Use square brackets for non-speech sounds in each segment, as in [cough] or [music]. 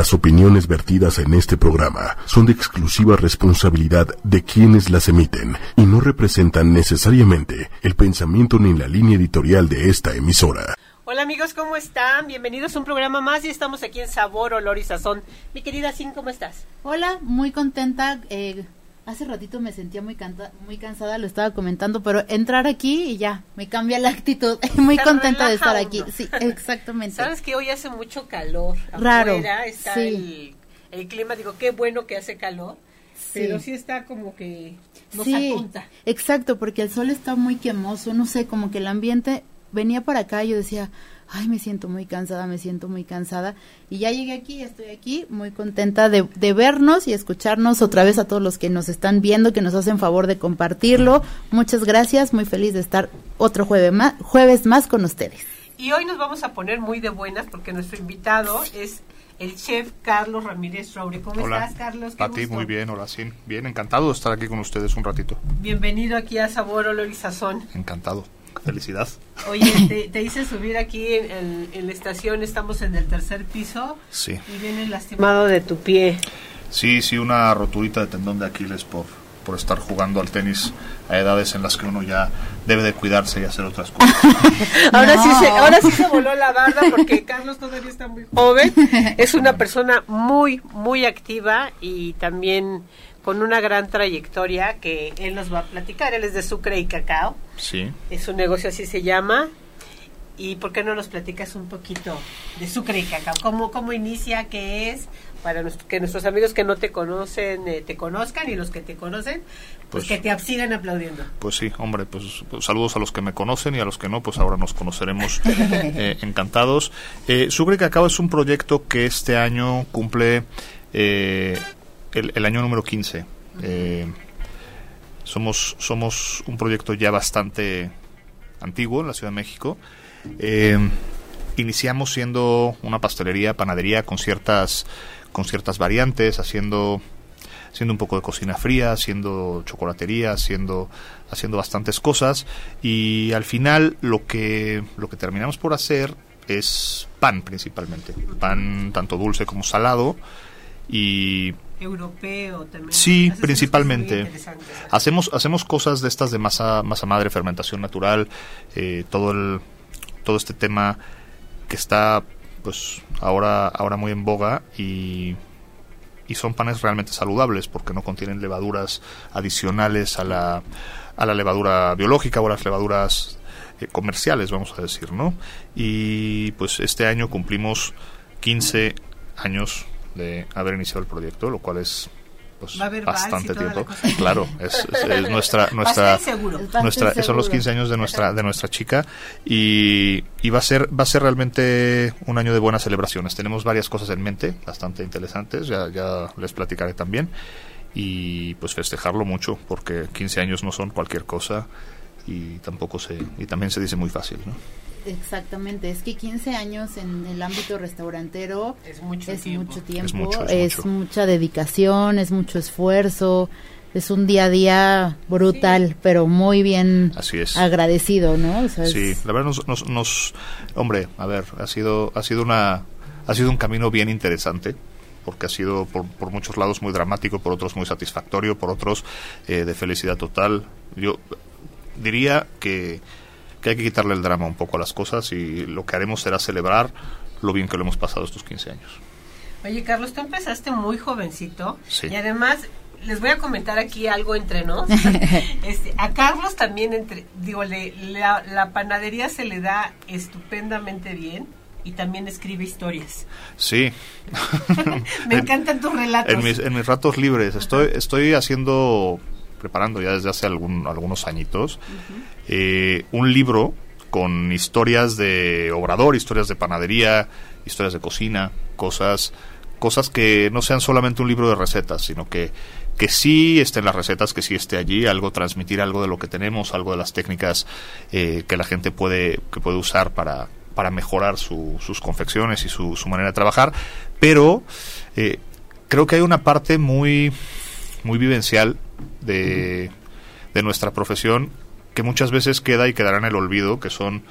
Las opiniones vertidas en este programa son de exclusiva responsabilidad de quienes las emiten y no representan necesariamente el pensamiento ni la línea editorial de esta emisora. Hola amigos, ¿cómo están? Bienvenidos a un programa más y estamos aquí en Sabor, Olor y Sazón. Mi querida Sin, ¿cómo estás? Hola, muy contenta. Eh, hace ratito me sentía muy, muy cansada, lo estaba comentando, pero entrar aquí y ya, me cambia la actitud. [laughs] muy contenta de estar aquí. Sí, [laughs] exactamente. Sabes que hoy hace mucho calor. Raro. está el, clima, digo, qué bueno que hace calor. Pero sí está como que nos sí, apunta. Exacto, porque el sol está muy quemoso, no sé, como que el ambiente venía para acá y yo decía, ay, me siento muy cansada, me siento muy cansada. Y ya llegué aquí, ya estoy aquí, muy contenta de, vernos y escucharnos otra vez a todos los que nos están viendo, que nos hacen favor de compartirlo. Muchas gracias, muy feliz de estar otro jueves más, jueves más con ustedes. Y hoy nos vamos a poner muy de buenas porque nuestro invitado es el chef Carlos Ramírez Roure. ¿Cómo estás, Carlos? A ti, muy bien, hola, sí. Bien, encantado de estar aquí con ustedes un ratito. Bienvenido aquí a Sabor, Olor y Sazón. Encantado. Felicidad. Oye, te, hice subir aquí en, la estación, estamos en el tercer piso. Sí. Y vienes lastimado de tu pie. Sí, sí, una roturita de tendón de Aquiles por, por estar jugando al tenis a edades en las que uno ya debe de cuidarse y hacer otras cosas. [laughs] ahora, sí se, ahora sí se voló la barda porque Carlos todavía está muy joven. Es una persona muy, muy activa y también con una gran trayectoria que él nos va a platicar. Él es de Sucre y Cacao. Sí. Es un negocio así se llama. ¿Y por qué no nos platicas un poquito de Sucre y Cacao? ¿Cómo, cómo inicia? ¿Qué es? Para que nuestros amigos que no te conocen eh, te conozcan y los que te conocen, pues, pues, que te sigan aplaudiendo. Pues sí, hombre, pues, pues, saludos a los que me conocen y a los que no, pues ahora nos conoceremos [laughs] eh, encantados. Eh, Sucre y Cacao es un proyecto que este año cumple eh, el, año número 15. Eh, somos, somos un proyecto ya bastante antiguo en la Ciudad de México. Eh, iniciamos siendo una pastelería, panadería con ciertas, con ciertas variantes, haciendo haciendo un poco de cocina fría, haciendo chocolatería, haciendo, haciendo bastantes cosas y al final lo que, lo que terminamos por hacer es pan principalmente, pan tanto dulce como salado y europeo también. Sí, principalmente. Hacemos hacemos cosas de estas de masa masa madre, fermentación natural, eh, todo el todo este tema que está pues ahora ahora muy en boga y y son panes realmente saludables porque no contienen levaduras adicionales a la a la levadura biológica o a las levaduras eh, comerciales, vamos a decir, ¿no? Y pues este año cumplimos 15 años de haber iniciado el proyecto, lo cual es pues, bastante tiempo. Claro, es, [laughs] nuestra nuestra nuestra son los 15 años de nuestra de nuestra chica y, y, va a ser va a ser realmente un año de buenas celebraciones. Tenemos varias cosas en mente, bastante interesantes, ya ya les platicaré también y pues festejarlo mucho porque 15 años no son cualquier cosa y tampoco se y también se dice muy fácil, ¿no? Exactamente, es que 15 años en el ámbito restaurantero es mucho tiempo, es, mucha dedicación, es mucho esfuerzo, es un día a día brutal, pero muy bien agradecido, ¿no? sí, la verdad nos, nos, hombre, a ver, ha sido, ha sido una, ha sido un camino bien interesante porque ha sido por, por muchos lados muy dramático, por otros muy satisfactorio, por otros eh, de felicidad total. Yo diría que que hay que quitarle el drama un poco a las cosas y lo que haremos será celebrar lo bien que lo hemos pasado estos 15 años. Oye, Carlos, tú empezaste muy jovencito y además les voy a comentar aquí algo entre nos. [laughs] este, a Carlos también, entre, digo, le, la, panadería se le da estupendamente bien y también escribe historias. Sí. [laughs] [laughs] Me encantan tus relatos. En mis, en mis ratos libres estoy, estoy haciendo preparando ya desde hace algún, algunos añitos, eh, un libro con historias de obrador, historias de panadería, historias de cocina, cosas, cosas que no sean solamente un libro de recetas, sino que, que sí estén las recetas, que sí esté allí, algo, transmitir algo de lo que tenemos, algo de las técnicas eh, que la gente puede, que puede usar para, para mejorar sus confecciones y su, su, manera de trabajar, pero eh, creo que hay una parte muy, muy vivencial de, de nuestra profesión que muchas veces queda y quedará en el olvido, que son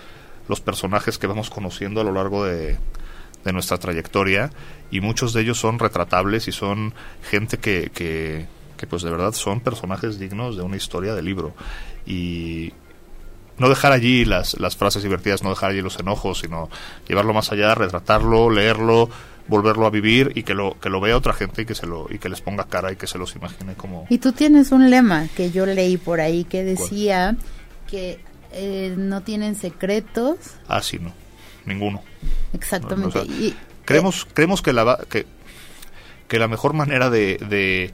los personajes que vamos conociendo a lo largo de, de nuestra trayectoria y muchos de ellos son retratables y son gente que, que, que pues de verdad son personajes dignos de una historia de libro. Y no dejar allí las, las frases divertidas, no dejar allí los enojos, sino llevarlo más allá, retratarlo, leerlo, volverlo a vivir y que lo que lo vea otra gente y que se lo y que les ponga cara y que se los imagine como y tú tienes un lema que yo leí por ahí que decía que eh, no tienen secretos. Ah sí no ninguno. Exactamente. Y, creemos creemos que la que, que la mejor manera de de,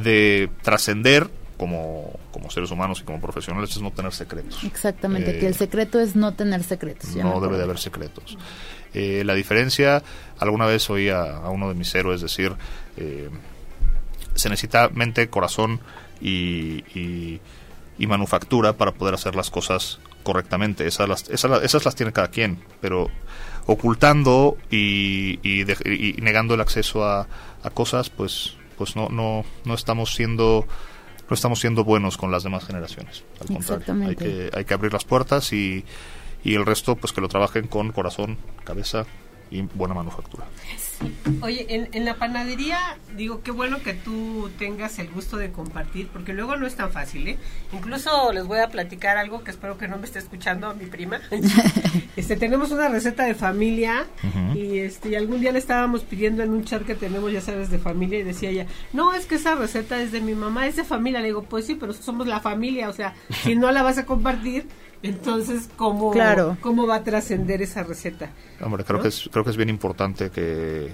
de trascender como, como seres humanos y como profesionales es no tener secretos. Exactamente, que el eh, secreto es no tener secretos. No debe de haber secretos. Eh, la diferencia, alguna vez oí a, uno de mis héroes decir, eh, se necesita mente, corazón y, y, manufactura para poder hacer las cosas correctamente. Esas las, esas, esas las tiene cada quien, pero ocultando y, y, negando el acceso a, a, cosas, pues, pues no, no, no estamos siendo no estamos siendo buenos con las demás generaciones. Al contrario, hay que, hay que abrir las puertas y, y el resto, pues que lo trabajen con corazón, cabeza y buena manufactura. Oye, en, en, la panadería, digo, qué bueno que tú tengas el gusto de compartir, porque luego no es tan fácil, ¿eh? Incluso les voy a platicar algo que espero que no me esté escuchando mi prima. [laughs] este, tenemos una receta de familia y este algún día le estábamos pidiendo en un chat que tenemos, ya sabes, de familia y decía ella, no, es que esa receta es de mi mamá, es de familia. Le digo, pues sí, pero somos la familia, o sea, si no la vas a compartir, entonces, ¿cómo, ¿cómo va a trascender esa receta? Hombre, creo, que es, creo que es bien importante que,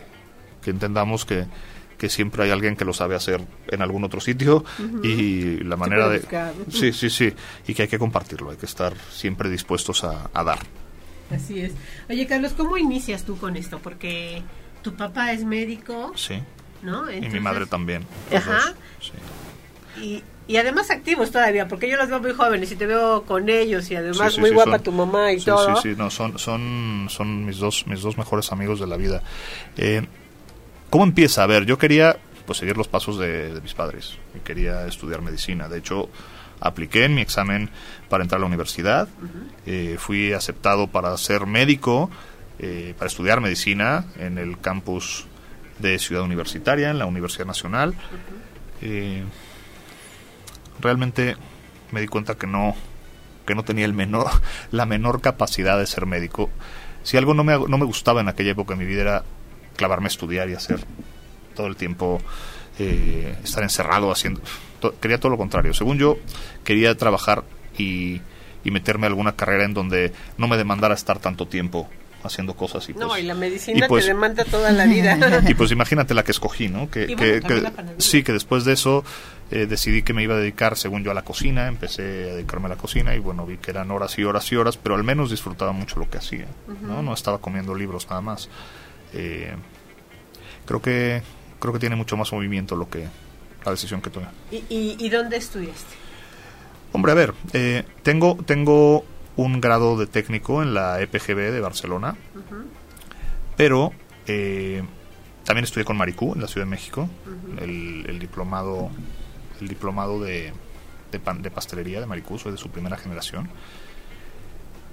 entendamos que, que siempre hay alguien que lo sabe hacer en algún otro sitio y la manera de... Sí, sí, sí, y que hay que compartirlo, hay que estar siempre dispuestos a, dar. Así es. Oye, Carlos, ¿cómo inicias tú con esto? Porque tu papá es médico. Sí. ¿No? y mi madre también. Ajá. Y, y además activos todavía, porque yo los veo muy jóvenes y te veo con ellos y además muy guapa tu mamá y todo. Sí, sí, no, son, son, son mis, dos, mis dos mejores amigos de la vida. Eh, ¿Cómo empieza? A ver, yo quería pues seguir los pasos de, mis padres y quería estudiar medicina. De hecho, apliqué en mi examen para entrar a la universidad, eh, fui aceptado para ser médico, eh, para estudiar medicina en el campus de Ciudad Universitaria, en la Universidad Nacional realmente me di cuenta que no que no tenía el menor [laughs] la menor capacidad de ser médico. Si algo no me no me gustaba en aquella época de mi vida era clavarme a estudiar y hacer todo el tiempo eh, estar encerrado haciendo quería todo lo contrario. Según yo quería trabajar y, y meterme a alguna carrera en donde no me demandara estar tanto tiempo haciendo cosas y pues, no y la medicina pues te demanda toda la vida [laughs] y pues imagínate la que escogí no que, que, sí que después de eso eh, decidí que me iba a dedicar según yo a la cocina empecé a dedicarme a la cocina y bueno vi que eran horas y horas y horas pero al menos disfrutaba mucho lo que hacía no no estaba comiendo libros nada más. Eh, creo que creo que tiene mucho más movimiento lo que la decisión que tomé. Y, y, y dónde estudiaste hombre a ver eh, tengo tengo un grado de técnico en la EPGB de Barcelona, pero eh, también estudié con Maricú en la Ciudad de México, el, diplomado el diplomado de, de, pastelería de Maricú, soy de su primera generación.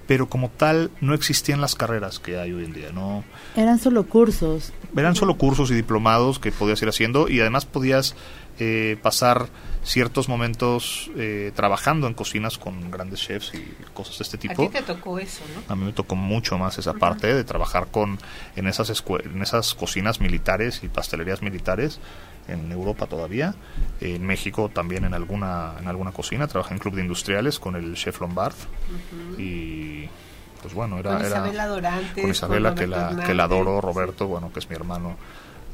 Pero como tal no existían las carreras que hay hoy en día, no eran solo cursos. Eran solo cursos y diplomados que podías ir haciendo y además podías eh, pasar ciertos momentos eh, trabajando en cocinas con grandes chefs y cosas de este tipo. A ti te tocó eso, ¿no? A mí me tocó mucho más esa parte de trabajar con en esas en esas cocinas militares y pastelerías militares en Europa todavía, en México también en alguna en alguna cocina, trabajé en club de industriales con el chef Lombard. Y pues bueno, era con Isabela Dorantes, con Isabela que la que la adoro, Roberto, bueno, que es mi hermano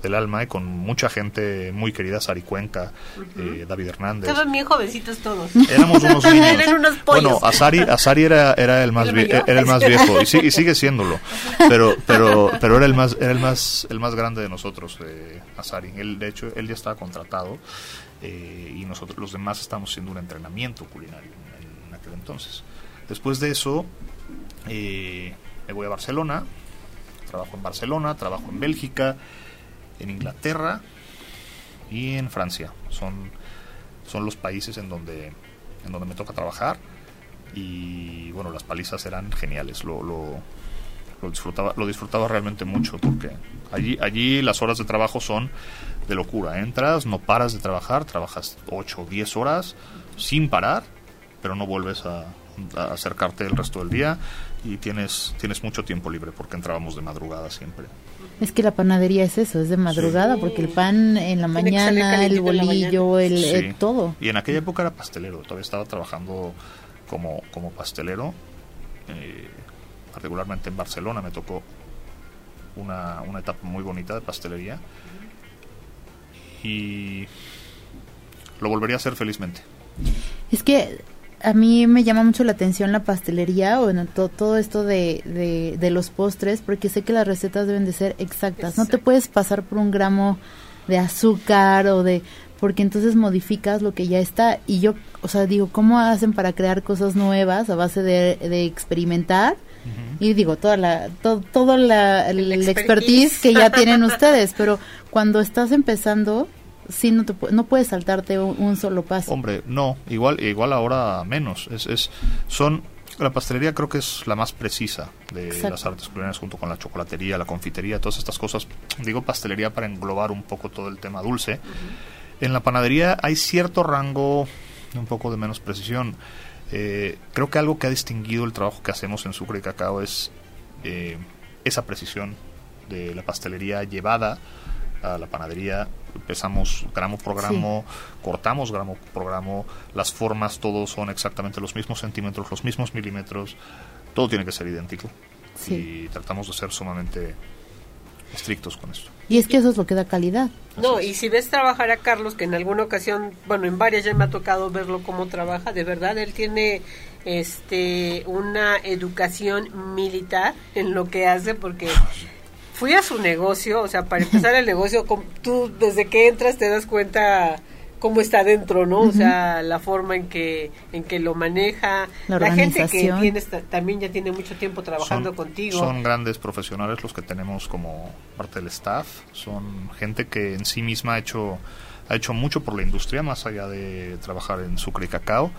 del alma y con mucha gente muy querida, Sari Cuenca, eh, David Hernández. Estaban bien jovencitos todos. Éramos unos [laughs] niños. bueno, Asari, Asari era, era el más era el más viejo y, sigue siéndolo, [laughs] pero pero pero era el más era el más el más grande de nosotros, eh, Asari. Él de hecho él ya estaba contratado eh, y nosotros los demás estamos haciendo un entrenamiento culinario en, aquel entonces. Después de eso eh, me voy a Barcelona, trabajo en Barcelona, trabajo en Bélgica en Inglaterra y en Francia. Son, son los países en donde, en donde me toca trabajar y bueno, las palizas eran geniales. Lo, lo, lo disfrutaba, lo disfrutaba realmente mucho porque allí, allí las horas de trabajo son de locura. Entras, no paras de trabajar, trabajas 8 o 10 horas sin parar, pero no vuelves a, acercarte el resto del día y tienes, tienes mucho tiempo libre porque entrábamos de madrugada siempre. Es que la panadería es eso, es de madrugada, porque el pan en la mañana, el bolillo, el, todo. Y en aquella época era pastelero, todavía estaba trabajando como, como pastelero, eh, particularmente en Barcelona me tocó una, una etapa muy bonita de pastelería y lo volvería a hacer felizmente. Es que a mí me llama mucho la atención la pastelería, bueno, todo esto de, de, los postres, porque sé que las recetas deben de ser exactas. No te puedes pasar por un gramo de azúcar o de porque entonces modificas lo que ya está. Y yo, o sea, digo, ¿cómo hacen para crear cosas nuevas a base de, experimentar? Y digo, toda la, todo, la, el, expertise que ya tienen ustedes, pero cuando estás empezando, sí no, te, no puedes saltarte un, solo paso. Hombre, no, igual, igual ahora menos. Es, es, son la pastelería creo que es la más precisa de las artes culinarias junto con la chocolatería, la confitería, todas estas cosas. Digo pastelería para englobar un poco todo el tema dulce. En la panadería hay cierto rango, un poco de menos precisión. Eh, creo que algo que ha distinguido el trabajo que hacemos en Sucre y Cacao es eh, esa precisión de la pastelería llevada a la panadería empezamos gramo por gramo, cortamos gramo por gramo, las formas todos son exactamente los mismos centímetros, los mismos milímetros, todo tiene que ser idéntico. Y tratamos de ser sumamente estrictos con esto. Y es que eso es lo que da calidad. No, y si ves trabajar a Carlos, que en alguna ocasión, bueno, en varias ya me ha tocado verlo cómo trabaja, de verdad, él tiene este una educación militar en lo que hace porque fui a su negocio, o sea, para empezar el negocio, tú desde que entras te das cuenta cómo está dentro, ¿no? O sea, la forma en que en que lo maneja, la, gente que tiene también ya tiene mucho tiempo trabajando contigo. Son grandes profesionales los que tenemos como parte del staff, son gente que en sí misma ha hecho ha hecho mucho por la industria más allá de trabajar en sucre y cacao.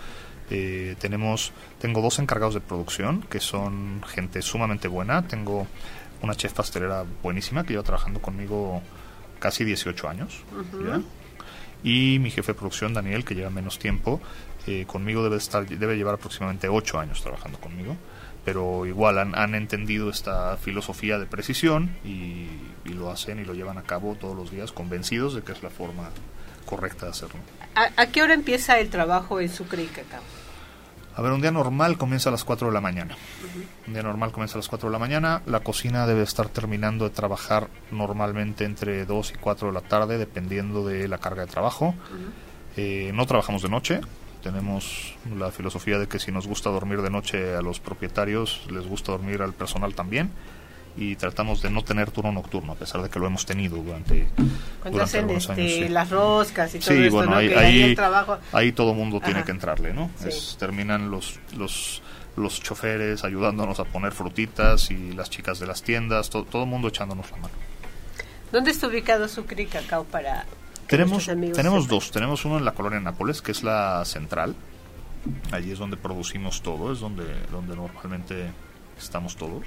Eh, tenemos tengo dos encargados de producción que son gente sumamente buena. Tengo una chef pastelera buenísima que lleva trabajando conmigo casi 18 años. Y mi jefe de producción, Daniel, que lleva menos tiempo, eh, conmigo debe, estar, debe llevar aproximadamente 8 años trabajando conmigo. Pero igual han, han entendido esta filosofía de precisión y, lo hacen y lo llevan a cabo todos los días convencidos de que es la forma correcta de hacerlo. ¿A, qué hora empieza el trabajo en Sucre y Cacao? A ver, un día normal comienza a las 4 de la mañana. Un día normal comienza a las 4 de la mañana. La cocina debe estar terminando de trabajar normalmente entre 2 y 4 de la tarde, dependiendo de la carga de trabajo. Eh, no trabajamos de noche. Tenemos la filosofía de que si nos gusta dormir de noche a los propietarios, les gusta dormir al personal también y tratamos de no tener turno nocturno a pesar de que lo hemos tenido durante, Cuando hacen este, las roscas y todo sí, bueno, ahí, ahí, ahí, todo mundo tiene que entrarle no terminan los los los choferes ayudándonos a poner frutitas y las chicas de las tiendas todo el mundo echándonos la mano. ¿dónde está ubicado Sucre Cacao para tenemos tenemos dos tenemos uno en la colonia Nápoles que es la central. Allí es donde producimos todo es donde donde normalmente estamos todos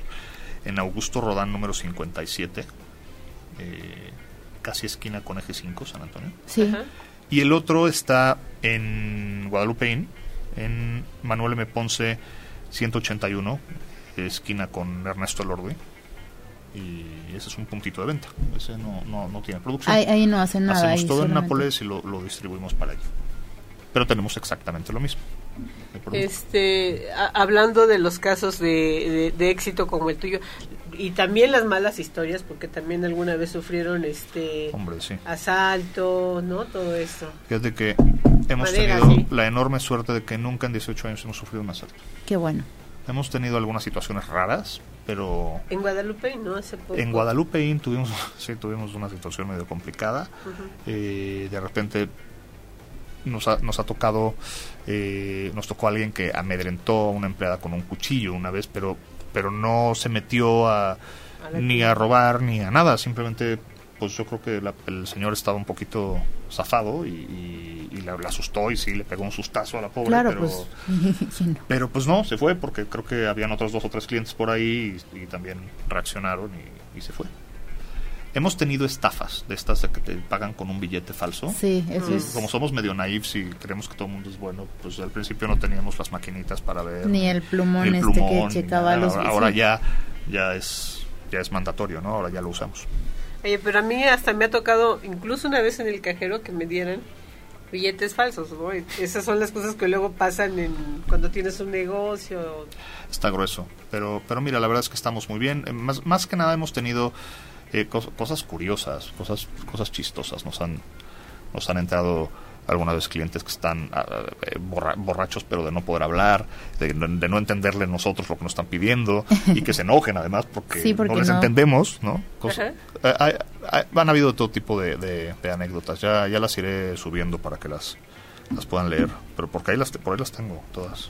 en Augusto Rodán número 57, eh, casi esquina con eje 5, San Antonio. Sí. Y el otro está en Guadalupe en Manuel M. Ponce 181, esquina con Ernesto Lordui. Y ese es un puntito de venta. Ese no, no, no tiene producción. Ahí, no hacen nada. Hacemos todo en Nápoles y lo, lo distribuimos para allí. Pero tenemos exactamente lo mismo. Este, hablando de los casos de, de, éxito como el tuyo y también las malas historias, porque también alguna vez sufrieron este asalto, ¿no? Todo eso. Fíjate que hemos tenido la enorme suerte de que nunca en 18 años hemos sufrido un asalto. Qué bueno. Hemos tenido algunas situaciones raras, pero... En Guadalupe, ¿no? Hace poco. En Guadalupe tuvimos, [laughs] sí, tuvimos una situación medio complicada. Eh, de repente nos ha, nos ha tocado, eh, nos tocó alguien que amedrentó a una empleada con un cuchillo una vez, pero, pero no se metió a, ni a robar ni a nada, simplemente pues yo creo que el señor estaba un poquito zafado y, y, le, asustó y sí, le pegó un sustazo a la pobre. pero, pues, [laughs] pero pues no, se fue porque creo que habían otros dos o tres clientes por ahí y, también reaccionaron y, se fue. Hemos tenido estafas de estas de que te pagan con un billete falso. Sí, eso es. Como somos medio naivos y creemos que todo el mundo es bueno, pues al principio no teníamos las maquinitas para ver. Ni el plumón, este que checaba los... Ahora ya, ya, es, ya es mandatorio, ¿no? Ahora ya lo usamos. Oye, pero a mí hasta me ha tocado, incluso una vez en el cajero, que me dieran billetes falsos. ¿no? Esas son las cosas que luego pasan en, cuando tienes un negocio. Está grueso, pero, pero mira, la verdad es que estamos muy bien. Eh, más, más que nada hemos tenido eh, cosas curiosas, cosas, cosas chistosas. Nos han, nos han entrado algunas veces clientes que están ah, eh, borrachos pero de no poder hablar, de, no entenderle nosotros lo que nos están pidiendo y que se enojen además porque, no les entendemos, ¿no? Eh, han habido todo tipo de, anécdotas, ya, ya las iré subiendo para que las, las puedan leer, pero porque ahí las, por ahí las tengo todas.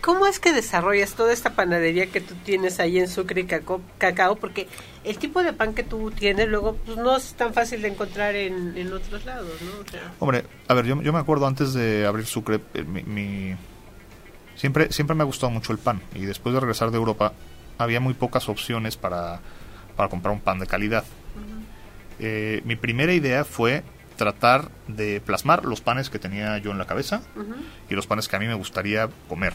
¿Cómo es que desarrollas toda esta panadería que tú tienes ahí en Sucre y Cacao? Porque el tipo de pan que tú tienes luego pues, no es tan fácil de encontrar en, en otros lados, ¿no? Hombre, a ver, yo, yo, me acuerdo antes de abrir Sucre, eh, mi, siempre, siempre me ha gustado mucho el pan y después de regresar de Europa había muy pocas opciones para, para comprar un pan de calidad. Eh, mi primera idea fue tratar de plasmar los panes que tenía yo en la cabeza y los panes que a mí me gustaría comer.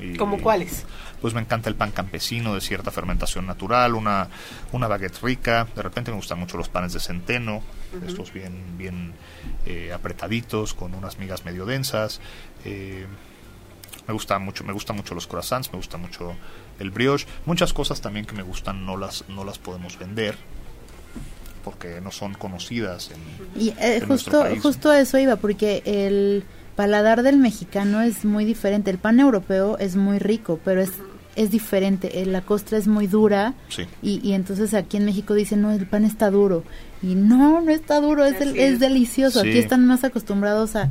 Y, ¿Como cuáles? Pues me encanta el pan campesino de cierta fermentación natural, una, una baguette rica. De repente me gustan mucho los panes de centeno, estos bien, bien eh, apretaditos, con unas migas medio densas. Eh, me gusta mucho, me gustan mucho los croissants, me gusta mucho el brioche. Muchas cosas también que me gustan no las, no las podemos vender porque no son conocidas en, y eh, justo justo eso iba porque el paladar del mexicano es muy diferente el pan europeo es muy rico pero es es diferente eh, la costra es muy dura y, y, entonces aquí en México dicen no el pan está duro y no no está duro es, es delicioso. Aquí están más acostumbrados a,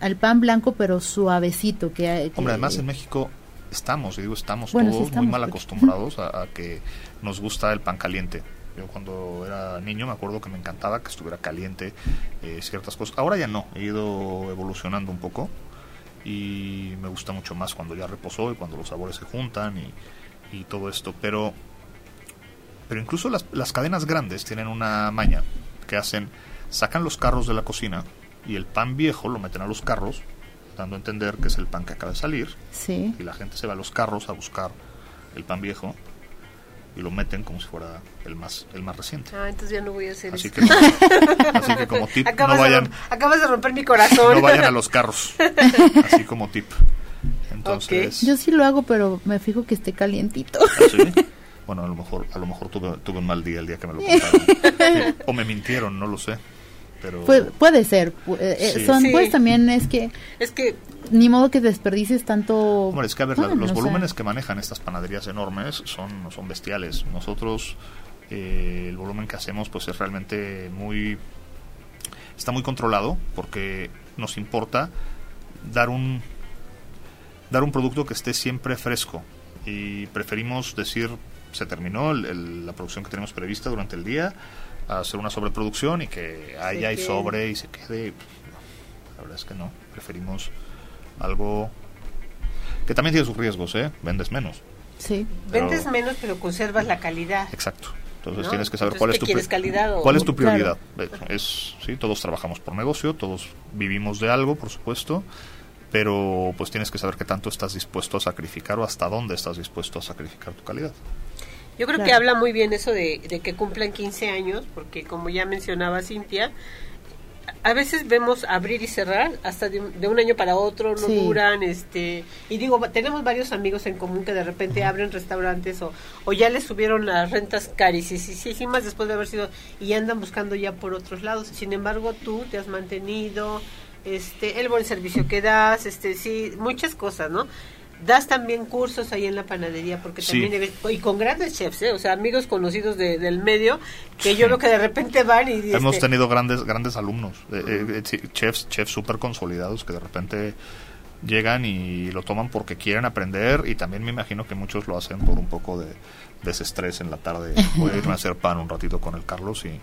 al pan blanco pero suavecito que, hombre además en México estamos y digo estamos todos muy mal acostumbrados a, que nos gusta el pan caliente yo cuando era niño me acuerdo que me encantaba que estuviera caliente eh, ciertas cosas. Ahora ya no, he ido evolucionando un poco y me gusta mucho más cuando ya reposó y cuando los sabores se juntan y, y todo esto. Pero, pero incluso las, las cadenas grandes tienen una maña que hacen, sacan los carros de la cocina y el pan viejo lo meten a los carros, dando a entender que es el pan que acaba de salir. Sí. Y la gente se va a los carros a buscar el pan viejo y lo meten como si fuera el más el más reciente. Ah, entonces ya no voy a hacer así eso. Que, así que como tip, no vayan... acabas de romper mi corazón. No vayan a los carros, así como tip. Entonces... Yo sí lo hago, pero me fijo que esté calientito. ¿Ah, bueno, a lo mejor a lo mejor tuve, tuve un mal día el día que me lo contaron. [laughs] o me mintieron, no lo sé. Pero... puede ser. Eh, eh, son, Pues también es que... Es que ni modo que desperdicies tanto. Hombre, es que a ver, los volúmenes que manejan estas panaderías enormes son, son bestiales. Nosotros, eh, el volumen que hacemos, pues es realmente muy. Está muy controlado porque nos importa dar un dar un producto que esté siempre fresco y preferimos decir se terminó la producción que tenemos prevista durante el día hacer una sobreproducción y que haya y sobre y se quede la verdad es que no preferimos algo que también tiene sus riesgos, ¿eh? Vendes menos. Sí. Vendes menos, pero conservas la calidad. Exacto. Entonces tienes que saber cuál es tu calidad cuál es tu prioridad. Es sí, todos trabajamos por negocio, todos vivimos de algo, por supuesto, pero pues tienes que saber qué tanto estás dispuesto a sacrificar o hasta dónde estás dispuesto a sacrificar tu calidad. Yo creo que habla muy bien eso de, de que cumplan 15 años, porque como ya mencionaba Cintia, a veces vemos abrir y cerrar hasta de un, año para otro, no duran, este, y digo, tenemos varios amigos en común que de repente abren restaurantes o, o ya les subieron las rentas carísimas después de haber sido y andan buscando ya por otros lados. Sin embargo, tú te has mantenido, este, el buen servicio que das, este, sí, muchas cosas, ¿no? Das también cursos ahí en la panadería porque también y con grandes chefs ¿eh? o sea amigos conocidos del medio que yo veo que de repente van y hemos este, tenido grandes grandes alumnos eh, eh, chefs chefs súper consolidados que de repente llegan y lo toman porque quieren aprender y también me imagino que muchos lo hacen por un poco de desestrés en la tarde. Voy a irme a hacer pan un ratito con el Carlos y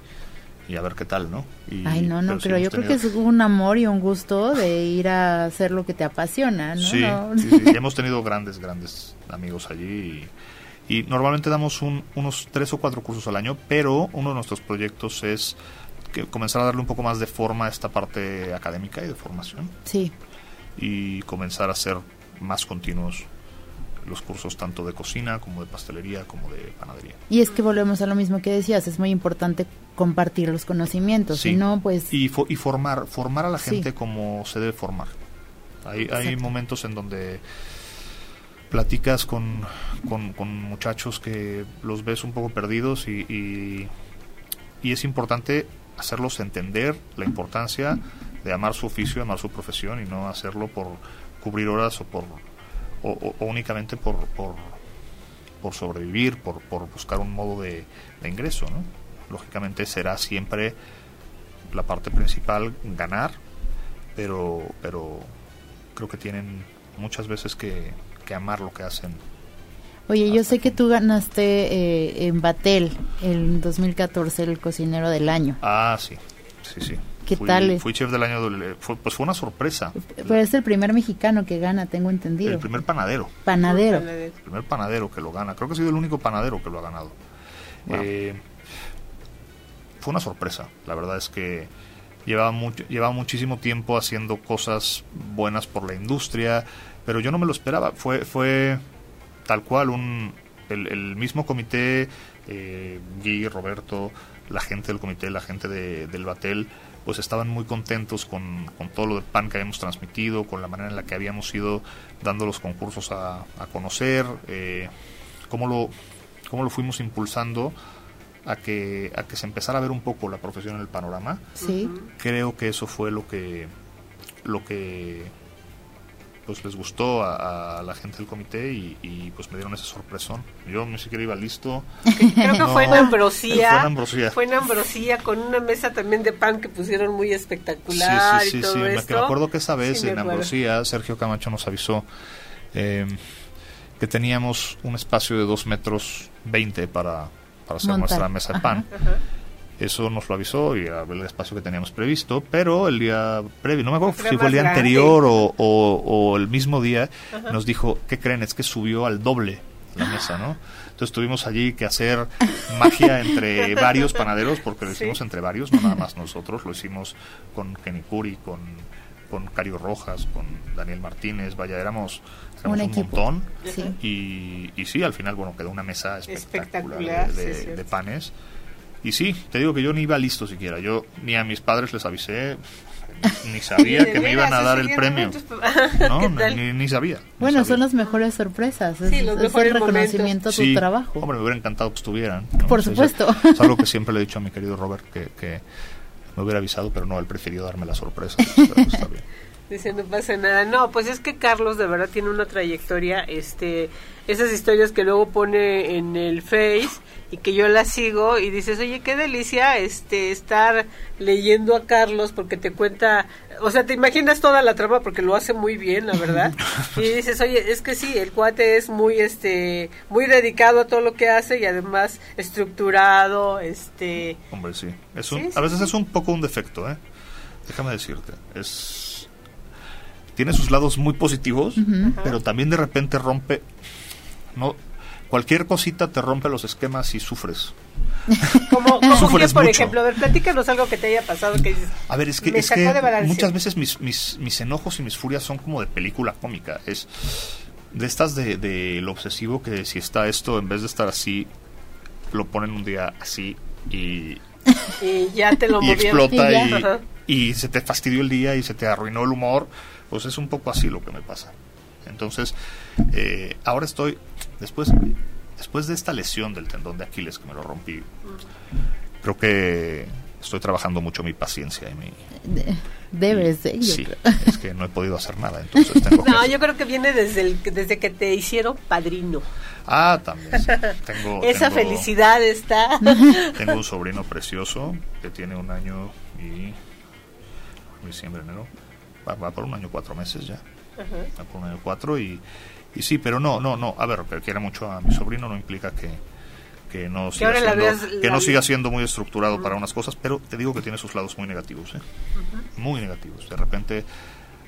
y a ver qué tal, ¿no? Ay, no, no, pero, yo creo que es un amor y un gusto de ir a hacer lo que te apasiona, ¿no? Sí, sí, hemos tenido grandes, grandes amigos allí y, normalmente damos unos tres o cuatro cursos al año, pero uno de nuestros proyectos es que comenzar a darle un poco más de forma a esta parte académica y de formación. Sí. Y comenzar a hacer más continuos los cursos tanto de cocina como de pastelería como de panadería. Y es que volvemos a lo mismo que decías, es muy importante compartir los conocimientos, y no pues y, y formar formar a la gente como se debe formar. Hay, hay momentos en donde platicas con, con, muchachos que los ves un poco perdidos y, y, y es importante hacerlos entender la importancia de amar su oficio, amar su profesión y no hacerlo por cubrir horas o por o, únicamente por, por, por sobrevivir, por, por, buscar un modo de, ingreso. ¿no? Lógicamente será siempre la parte principal ganar, pero, pero creo que tienen muchas veces que, que amar lo que hacen. Oye, yo sé que tú ganaste eh, en Batel el 2014 el cocinero del año. Ah, sí, sí, sí. ¿Qué tal? Fui chef del año, pues fue una sorpresa. Pero es el primer mexicano que gana, tengo entendido. El primer panadero. Panadero. El primer panadero que lo gana. Creo que ha sido el único panadero que lo ha ganado. Eh, fue una sorpresa. La verdad es que llevaba, mucho, llevaba muchísimo tiempo haciendo cosas buenas por la industria, pero yo no me lo esperaba. Fue, fue tal cual un, el, mismo comité, eh, Guy, Roberto, la gente del comité, la gente de, del Batel, pues estaban muy contentos con, todo lo del pan que habíamos transmitido, con la manera en la que habíamos ido dando los concursos a, conocer, eh, cómo, lo, cómo lo fuimos impulsando a que, a que se empezara a ver un poco la profesión en el panorama. Sí. Creo que eso fue lo que, lo que pues les gustó a, la gente del comité y, pues me dieron ese sorpresón. Yo ni siquiera iba listo. Creo que fue en Ambrosía. Fue en Ambrosía. con una mesa también de pan que pusieron muy espectacular. Sí, sí, sí. Me, acuerdo que esa vez en Ambrosía Sergio Camacho nos avisó eh, que teníamos un espacio de 2 metros 20 para, para hacer nuestra mesa de pan. Eso nos lo avisó y era el espacio que teníamos previsto, pero el día previo, no me acuerdo si fue el día anterior o, el mismo día, nos dijo, ¿qué creen? Es que subió al doble la mesa, ¿no? Entonces tuvimos allí que hacer magia entre [laughs] varios panaderos, porque lo hicimos entre varios, no nada más nosotros, lo hicimos con Kenny Puri, con, con Cario Rojas, con Daniel Martínez, vaya, éramos, un, montón. Y, y, sí, al final, bueno, quedó una mesa espectacular, de, panes. Y sí, te digo que yo ni iba listo siquiera. Yo ni a mis padres les avisé, ni sabía [laughs] que me iban a dar el premio. [laughs] No, ni, sabía. Bueno, son las mejores sorpresas. Es, el reconocimiento a tu trabajo. Hombre, me hubiera encantado que estuvieran. Por supuesto. Es, algo que siempre le he dicho a mi querido Robert, que, que me hubiera avisado, pero no, él prefirió darme la sorpresa. [laughs] Dice, no pasa nada. No, pues es que Carlos de verdad tiene una trayectoria, este, esas historias que luego pone en el Face y que yo la sigo y dices, oye, qué delicia este estar leyendo a Carlos porque te cuenta, o sea, te imaginas toda la trama porque lo hace muy bien, la verdad. [laughs] y dices, oye, es que sí, el cuate es muy, este, muy dedicado a todo lo que hace y además estructurado, este... Hombre, sí. Es un, a veces es un poco un defecto, ¿eh? Déjame decirte, es... Tiene sus lados muy positivos, pero también de repente rompe... No, cualquier cosita te rompe los esquemas y sufres. [laughs] como, que, por ejemplo, a ver, platícanos algo que te haya pasado que dices, A ver, es que, es que muchas veces mis, mis, mis enojos y mis furias son como de película cómica. Es de estas de, de lo obsesivo que si está esto, en vez de estar así, lo ponen un día así y... [laughs] Y ya te lo [laughs] y explota y, y se te fastidió el día y se te arruinó el humor. Pues es un poco así lo que me pasa. Entonces, eh, ahora estoy, después, después de esta lesión del tendón de Aquiles que me lo rompí, creo que estoy trabajando mucho mi paciencia y mi... debes, ¿eh? Sí, es que no he podido hacer nada, entonces tengo [laughs] No, yo creo que viene desde, el, desde que te hicieron padrino. Ah, también. Tengo, [laughs] Esa felicidad está. [laughs] Tengo un sobrino precioso que tiene un año y... diciembre, enero. Va, va por un año, cuatro meses ya. por un año, cuatro y y sí, pero no, no, no. A ver, que quiera mucho a mi sobrino no implica que, que no siga, siendo, que no siga siendo muy estructurado para unas cosas, pero te digo que tiene sus lados muy negativos, ¿eh? muy negativos. De repente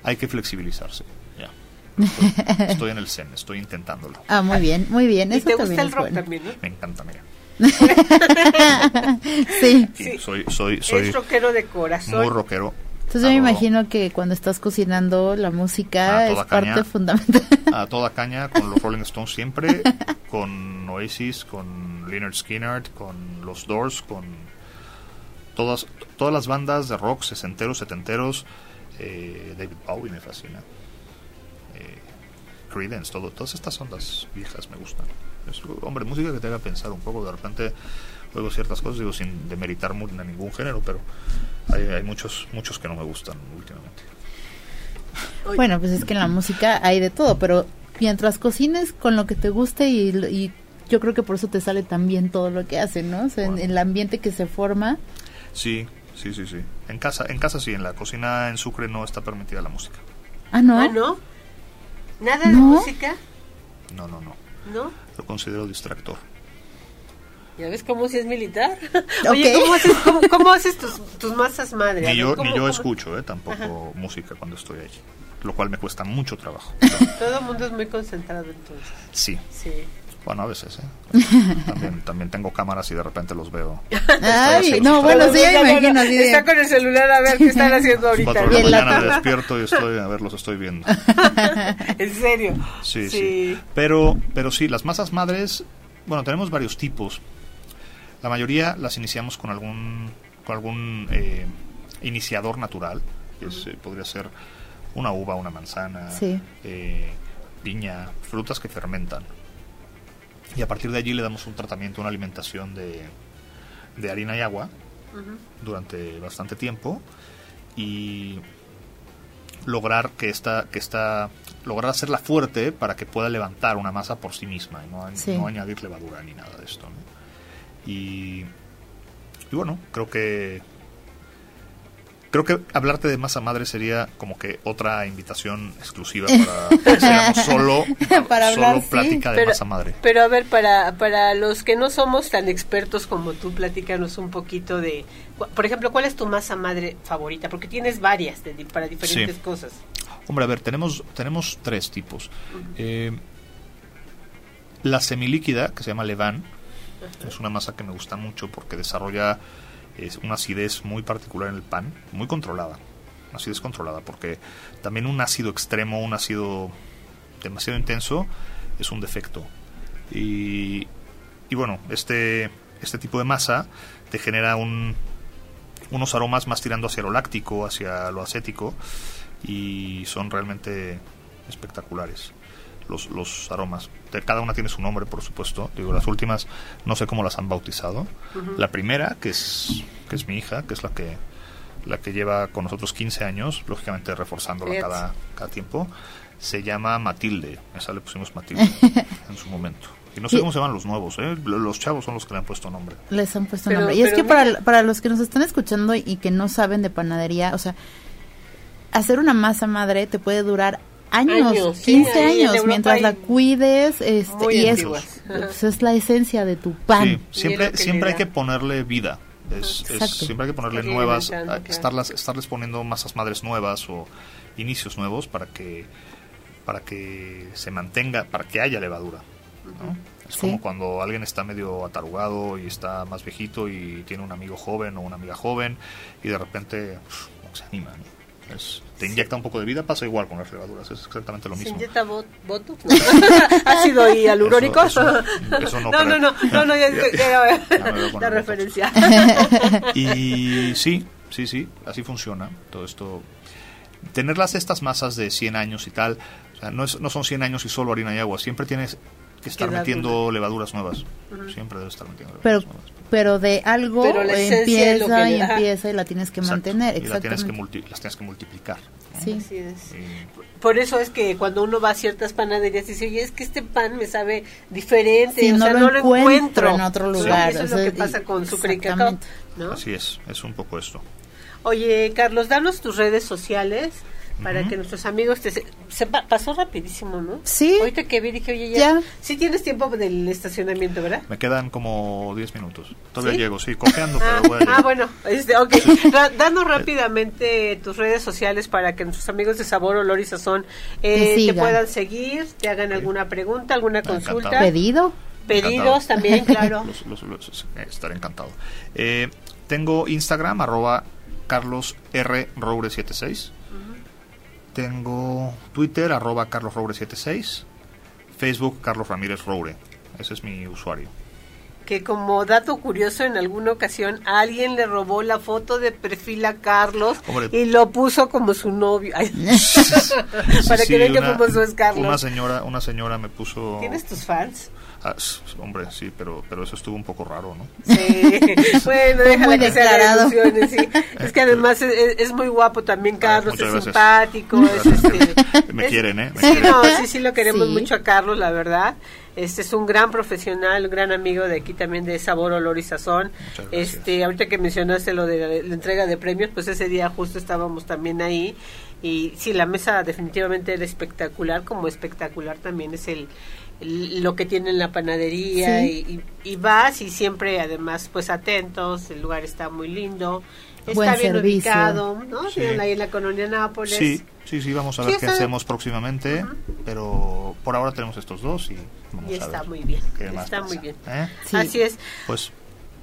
hay que flexibilizarse. Ya. [laughs] Estoy, en el zen, estoy intentándolo. Ah, muy bien, muy bien. ¿Y te gusta el rock también, ¿no? Me encanta, mira. [laughs] [laughs] sí. Soy, soy, soy. Es rockero de corazón. Muy rockero. Entonces yo me imagino que cuando estás cocinando la música es parte fundamental. A toda caña, con los Rolling Stones siempre, [laughs] con Oasis, con Leonard Skinner, con los Doors, con todas todas las bandas de rock sesenteros, setenteros. Eh, David Bowie me fascina. Eh, Creedence, todo, todas estas ondas viejas me gustan. hombre, música que te haga pensar un poco. De repente luego ciertas cosas, digo, sin demeritar a ningún género, pero hay, hay muchos, muchos que no me gustan últimamente. Bueno, pues es que en la música hay de todo, pero mientras cocines con lo que te guste y, yo creo que por eso te sale tan bien todo lo que hacen, ¿no? en, el ambiente que se forma. Sí, sí, sí, sí. En casa, en casa sí, en la cocina en Sucre no está permitida la música. Ah, no. ¿Ah, no? ¿Nada de música? No, no, no. ¿No? Lo considero distractor. ¿Ya ves cómo si es militar? [laughs] Oye, ¿cómo haces, tus, masas madre? Ni yo, ni yo escucho, eh, tampoco música cuando estoy allí, lo cual me cuesta mucho trabajo. Todo el mundo es muy concentrado entonces. Sí. Sí. Bueno, a veces, ¿eh? [laughs] También, también tengo cámaras y de repente los veo. [laughs] Ay, no, bueno, sí, me imagino. Así Está con el celular a ver qué están haciendo ahorita. Cuatro de la mañana me despierto y estoy, a ver, los estoy viendo. ¿En serio? Sí, sí, sí. Pero, pero sí, las masas madres, bueno, tenemos varios tipos. La mayoría las iniciamos con algún, con algún eh, iniciador natural, que eh, podría ser una uva, una manzana, eh, piña, frutas que fermentan. Y a partir de allí le damos un tratamiento, una alimentación de, de harina y agua durante bastante tiempo y lograr que esta, que esta, lograr hacerla fuerte para que pueda levantar una masa por sí misma y no, no añadir levadura ni nada de esto. ¿no? Y, bueno, creo que creo que hablarte de masa madre sería como que otra invitación exclusiva para que [laughs] solo, para hablar, plática de masa madre. Pero a ver, para, para los que no somos tan expertos como tú, platícanos un poquito de, por ejemplo, ¿cuál es tu masa madre favorita? Porque tienes varias para diferentes cosas. Hombre, a ver, tenemos, tenemos tres tipos. Eh, la semilíquida, que se llama levan, es una masa que me gusta mucho porque desarrolla una acidez muy particular en el pan, muy controlada. Una acidez controlada, porque también un ácido extremo, un ácido demasiado intenso, es un defecto. Y, y bueno, este, este tipo de masa te genera un, unos aromas más tirando hacia lo láctico, hacia lo acético, y son realmente espectaculares los, los aromas. cada una tiene su nombre, por supuesto. Digo, las últimas no sé cómo las han bautizado. La primera, que es, que es mi hija, que es la que, la que lleva con nosotros 15 años, lógicamente reforzándola cada, cada tiempo, se llama Matilde. Esa le pusimos Matilde [laughs] en su momento. Y no sé cómo se llaman los nuevos, ¿eh? Los chavos son los que le han puesto nombre. Les han puesto nombre. Y es que para, para los que nos están escuchando y que no saben de panadería, o sea, hacer una masa madre te puede durar años, 15 años, mientras la cuides este, y es, pues, es la esencia de tu pan. siempre, siempre hay que ponerle vida. Es, siempre hay que ponerle nuevas, estarlas, estarles poniendo masas madres nuevas o inicios nuevos para que para que se mantenga, para que haya levadura. Es como cuando alguien está medio atarugado y está más viejito y tiene un amigo joven o una amiga joven y de repente se anima te inyecta un poco de vida, pasa igual con las levaduras, es exactamente lo mismo. ¿Se inyecta botox? [laughs] ¿Ácido hialurónico? Eso, no, no, [laughs] no, no, no, no, ya, la referencia. [laughs] y sí, sí, sí, así funciona todo esto. Tenerlas estas masas de 100 años y tal, o sea, no, es, no son 100 años y solo harina y agua, siempre tienes que estar metiendo levaduras nuevas. Siempre debes estar metiendo levaduras nuevas pero de algo empieza y empieza y la tienes que mantener. Y la tienes que las tienes que multiplicar. Sí. Por eso es que cuando uno va a ciertas panaderías dice, oye, es que este pan me sabe diferente, o no, sea, lo, no lo encuentro, en otro lugar. eso es lo que pasa con su ¿no? Así es, es un poco esto. Oye, Carlos, danos tus redes sociales para que nuestros amigos te se, pasó rapidísimo, ¿no? Sí. Ahorita que vi dije, oye, ya, sí tienes tiempo del estacionamiento, ¿verdad? Me quedan como 10 minutos. Todavía llego, sí, cojeando, pero ah, voy a Ah, bueno, este, ok. Danos rápidamente tus redes sociales para que nuestros amigos de Sabor, Olor y Sazón eh, te puedan seguir, te hagan alguna pregunta, alguna consulta. ¿Pedido? Pedidos también, claro. [laughs] estaré encantado. Eh, tengo Instagram, arroba Carlos R. Roure 76. Tengo Twitter, arroba Carlos Roure 76. Facebook, Carlos Ramírez Roure. Ese es mi usuario. Que como dato curioso, en alguna ocasión alguien le robó la foto de perfil a Carlos y lo puso como su novio. [laughs] [laughs] Para que vean que famoso es Carlos. Una señora, una señora me puso. ¿Tienes tus fans? Ah, hombre, sí, pero pero eso estuvo un poco raro, ¿no? Sí, [laughs] bueno, déjala que sea sí. Es que además es, muy guapo también Carlos, es simpático. Es, este, Me quieren, ¿eh? sí, no, sí, sí lo queremos mucho a Carlos, la verdad. Este es un gran profesional, un gran amigo de aquí también de Sabor, Olor y Sazón. Este, ahorita que mencionaste lo de la, entrega de premios, pues ese día justo estábamos también ahí y sí, la mesa definitivamente era espectacular, como espectacular también es el lo que tiene en la panadería y, vas y siempre además pues atentos, el lugar está muy lindo, está bien ubicado, ¿no? Ahí en la colonia Nápoles. Sí, sí, sí, vamos a ver qué hacemos próximamente, pero por ahora tenemos estos dos y vamos y está muy bien, está muy bien. ¿Eh? Así es. Pues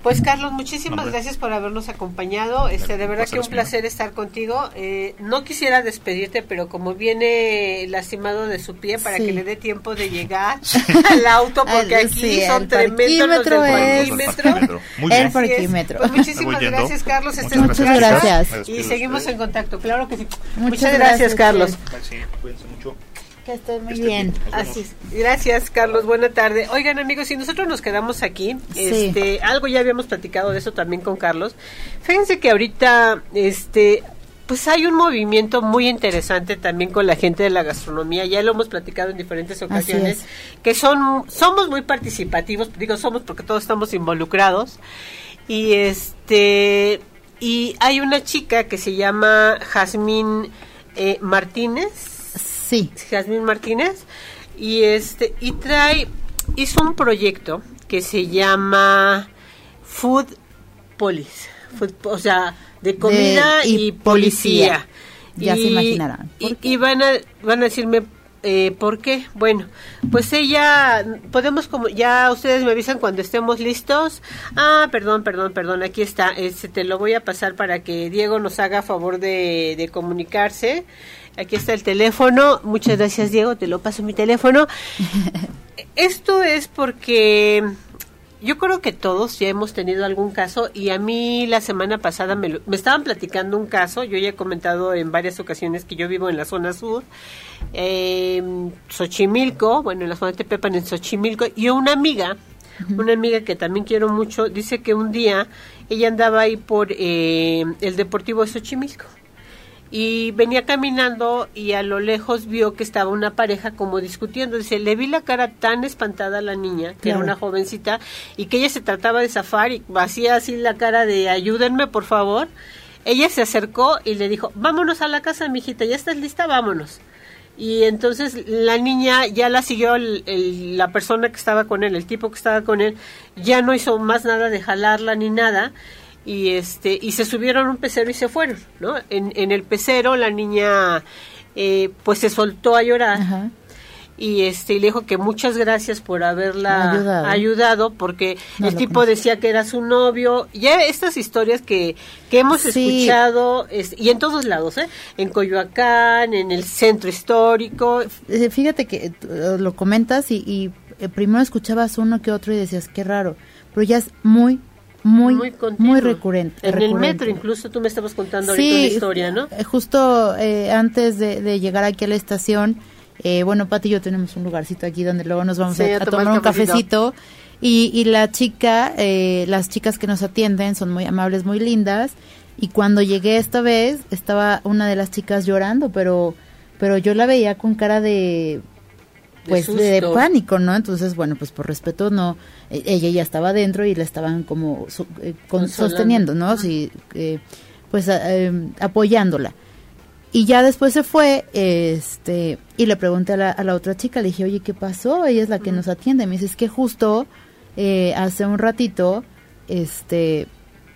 pues Carlos, muchísimas gracias por habernos acompañado. Este, de verdad que un placer estar contigo. Eh, no quisiera despedirte, pero como viene lastimado de su pie, para que le dé tiempo de llegar [laughs] al auto, porque aquí son tremendos los del parquímetro. El parquímetro. Pues muchísimas gracias, Carlos. Muchas, gracias. Y seguimos en contacto, claro que sí. Muchas, gracias, Carlos. Sí, cuídense mucho. Que esté muy bien. Así Gracias, Carlos. Buena tarde. Oigan, amigos, si nosotros nos quedamos aquí, este, algo ya habíamos platicado de eso también con Carlos. Fíjense que ahorita, este, pues hay un movimiento muy interesante también con la gente de la gastronomía, ya lo hemos platicado en diferentes ocasiones, que son somos muy participativos, digo somos porque todos estamos involucrados. Y este y hay una chica que se llama Jazmín eh, Martínez Sí. Jazmín Martínez. Y este, y trae, hizo un proyecto que se llama Food Police. o sea, de comida y, policía. Ya se imaginarán. Y, van, a, van a decirme, eh, ¿por qué? Bueno, pues ella, podemos como, ya ustedes me avisan cuando estemos listos. Ah, perdón, perdón, perdón, aquí está. Este, te lo voy a pasar para que Diego nos haga favor de, de comunicarse. Aquí está el teléfono. Muchas gracias, Diego. Te lo paso mi teléfono. [laughs] Esto es porque yo creo que todos ya hemos tenido algún caso y a mí la semana pasada me, estaban platicando un caso. Yo ya he comentado en varias ocasiones que yo vivo en la zona sur, eh, Xochimilco, bueno, en la zona de Tepepan, en Xochimilco, y una amiga, una amiga que también quiero mucho, dice que un día ella andaba ahí por eh, el Deportivo de Xochimilco y venía caminando y a lo lejos vio que estaba una pareja como discutiendo. Dice, le vi la cara tan espantada a la niña, que era una jovencita, y que ella se trataba de zafar y hacía así la cara de ayúdenme, por favor. Ella se acercó y le dijo, vámonos a la casa, mijita, ya estás lista, vámonos. Y entonces la niña ya la siguió la persona que estaba con él, el tipo que estaba con él, ya no hizo más nada de jalarla ni nada y este y se subieron a un pecero y se fueron no en, en el pecero la niña eh, pues se soltó a llorar y este y le dijo que muchas gracias por haberla ayudado, porque el tipo decía que era su novio. Ya estas historias que, que hemos escuchado y en todos lados ¿eh? en Coyoacán en el centro histórico. Eh, fíjate que eh, lo comentas y, y primero escuchabas uno que otro y decías qué raro pero ya es muy muy muy, recurrente. En el metro incluso tú me estabas contando ahorita una historia, ¿no? Eh, justo eh, antes de, llegar aquí a la estación, eh, bueno, Pati y yo tenemos un lugarcito aquí donde luego nos vamos a, tomar, un cafecito. Y, y la chica, las chicas que nos atienden son muy amables, muy lindas. Y cuando llegué esta vez, estaba una de las chicas llorando, pero, pero yo la veía con cara de, pues de, pánico, ¿no? Entonces, bueno, pues por respeto no, e, ella ya estaba dentro y la estaban como eh, sosteniendo, ¿no? Sí, eh, pues em, apoyándola. y ya después se fue, este, y le pregunté a la, a la otra chica, le dije, oye, ¿qué pasó? Ella es la que nos atiende. Me dice, es que justo eh, hace un ratito, este,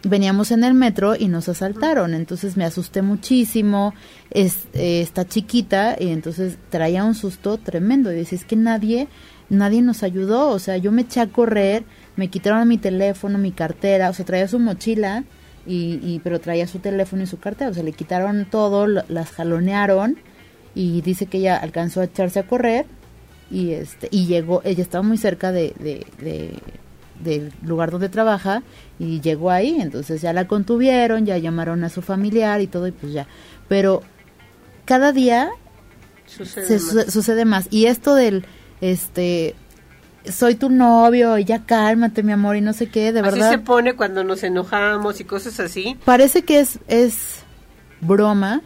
veníamos en el metro y nos asaltaron, entonces me asusté muchísimo, es, eh, está chiquita y entonces traía un susto tremendo. Y dice, es que nadie, nadie nos ayudó, o sea, yo me eché a correr, me quitaron mi teléfono, mi cartera, o sea, traía su mochila y, pero traía su teléfono y su cartera, o sea, le quitaron todo, las jalonearon y dice que ella alcanzó a echarse a correr y este y llegó, ella estaba muy cerca de, de, del lugar donde trabaja y llegó ahí, entonces ya la contuvieron, ya llamaron a su familiar y todo y pues ya, pero cada día sucede, más. sucede más y esto del este soy tu novio y ya cálmate mi amor y no sé qué, de verdad. Así se pone cuando nos enojamos y cosas así. Parece que es, es broma,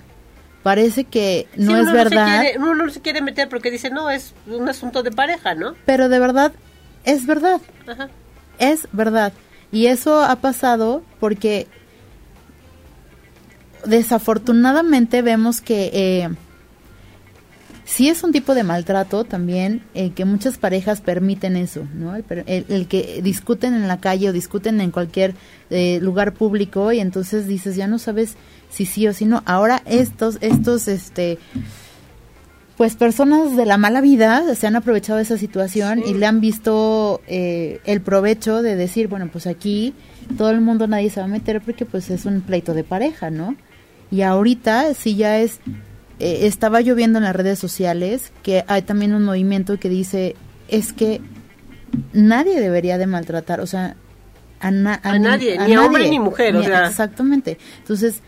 parece que no es verdad. uno no se quiere meter porque dice, no, es un asunto de pareja, ¿no? Pero de verdad, es verdad. Ajá. Es verdad. Y eso ha pasado porque desafortunadamente vemos que... Eh, sí es un tipo de maltrato también eh, que muchas parejas permiten eso, ¿no? El, que discuten en la calle o discuten en cualquier eh, lugar público y entonces dices ya no sabes si sí o si no. Ahora estos, estos, este, pues personas de la mala vida se han aprovechado de esa situación y le han visto eh, el provecho de decir, bueno, pues aquí todo el mundo nadie se va a meter porque pues es un pleito de pareja, ¿no? Y ahorita sí ya es eh, estaba yo viendo en las redes sociales que hay también un movimiento que dice es que nadie debería de maltratar, o sea, a, nadie, ni hombre ni mujer, o sea. Exactamente. Entonces,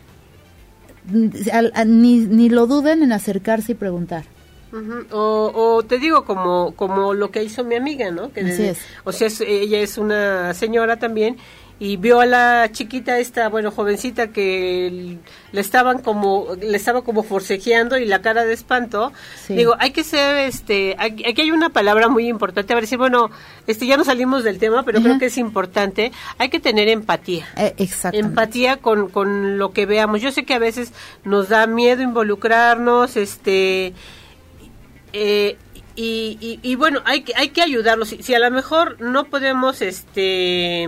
ni, ni lo duden en acercarse y preguntar. O, o, te digo como como lo que hizo mi amiga, ¿no? Que O sea, ella es una señora también y vio a la chiquita esta, bueno, jovencita que le estaban como, le estaba como forcejeando y la cara de espanto. Digo, hay que ser, este, aquí hay una palabra muy importante, a ver, decir, bueno, este, ya no salimos del tema, pero creo que es importante, hay que tener empatía. Eh, empatía con, con lo que veamos. Yo sé que a veces nos da miedo involucrarnos, este, eh, y, y, bueno, hay que, hay que ayudarlos. Si, si a lo mejor no podemos, este,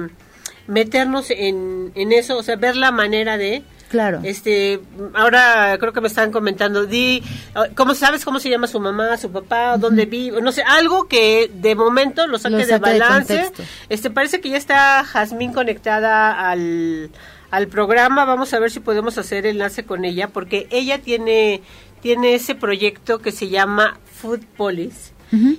meternos en, en eso, o sea, ver la manera de... Claro. Este, ahora creo que me están comentando, di, ¿cómo sabes cómo se llama su mamá, su papá, dónde vive? No sé, algo que de momento lo saque, de balance. este, parece que ya está Jazmín conectada al, al programa. Vamos a ver si podemos hacer enlace con ella, porque ella tiene, tiene ese proyecto que se llama Food Police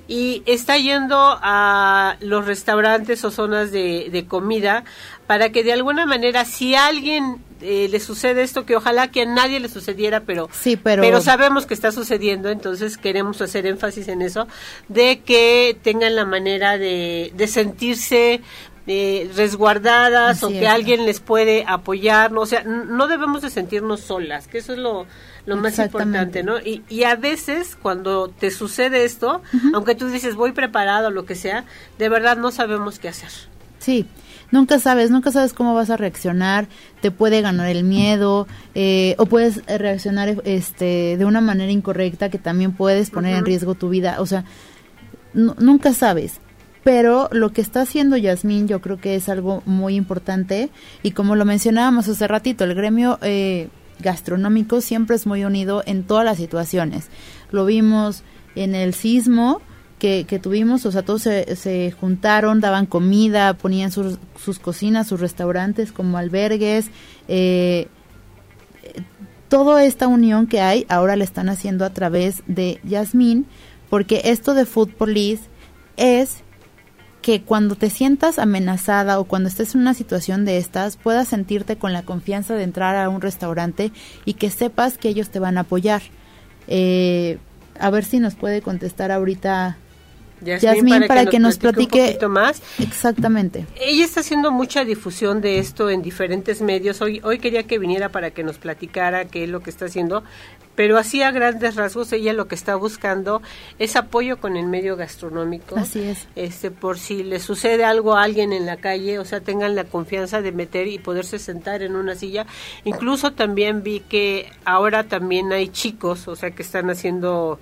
y está yendo a los restaurantes o zonas de, comida para que de alguna manera si a alguien eh, le sucede esto que ojalá que a nadie le sucediera pero sí, pero pero sabemos que está sucediendo entonces queremos hacer énfasis en eso de que tengan la manera de, de sentirse eh, resguardadas o que alguien les puede apoyar, ¿no? o sea, no debemos de sentirnos solas, que eso es lo, lo más importante, ¿no? Y, y a veces cuando te sucede esto, aunque tú dices voy preparado o lo que sea, de verdad no sabemos qué hacer. Sí, nunca sabes, nunca sabes cómo vas a reaccionar, te puede ganar el miedo eh, o puedes reaccionar este de una manera incorrecta que también puedes poner en riesgo tu vida, o sea, nunca sabes. Pero lo que está haciendo Yasmín yo creo que es algo muy importante y como lo mencionábamos hace ratito, el gremio eh, gastronómico siempre es muy unido en todas las situaciones. Lo vimos en el sismo que, que tuvimos, o sea, todos se, se juntaron, daban comida, ponían sus, sus, cocinas, sus restaurantes como albergues. Eh, toda esta unión que hay ahora la están haciendo a través de Yasmín, porque esto de Food Police es que cuando te sientas amenazada o cuando estés en una situación de estas, puedas sentirte con la confianza de entrar a un restaurante y que sepas que ellos te van a apoyar. Eh, a ver si nos puede contestar ahorita Yasmín, para, que, nos, platique, más. Exactamente. Ella está haciendo mucha difusión de esto en diferentes medios. Hoy, hoy quería que viniera para que nos platicara qué es lo que está haciendo, pero así a grandes rasgos ella lo que está buscando es apoyo con el medio gastronómico. Así es. Este, por si le sucede algo a alguien en la calle, o sea, tengan la confianza de meter y poderse sentar en una silla. Incluso también vi que ahora también hay chicos, o sea, que están haciendo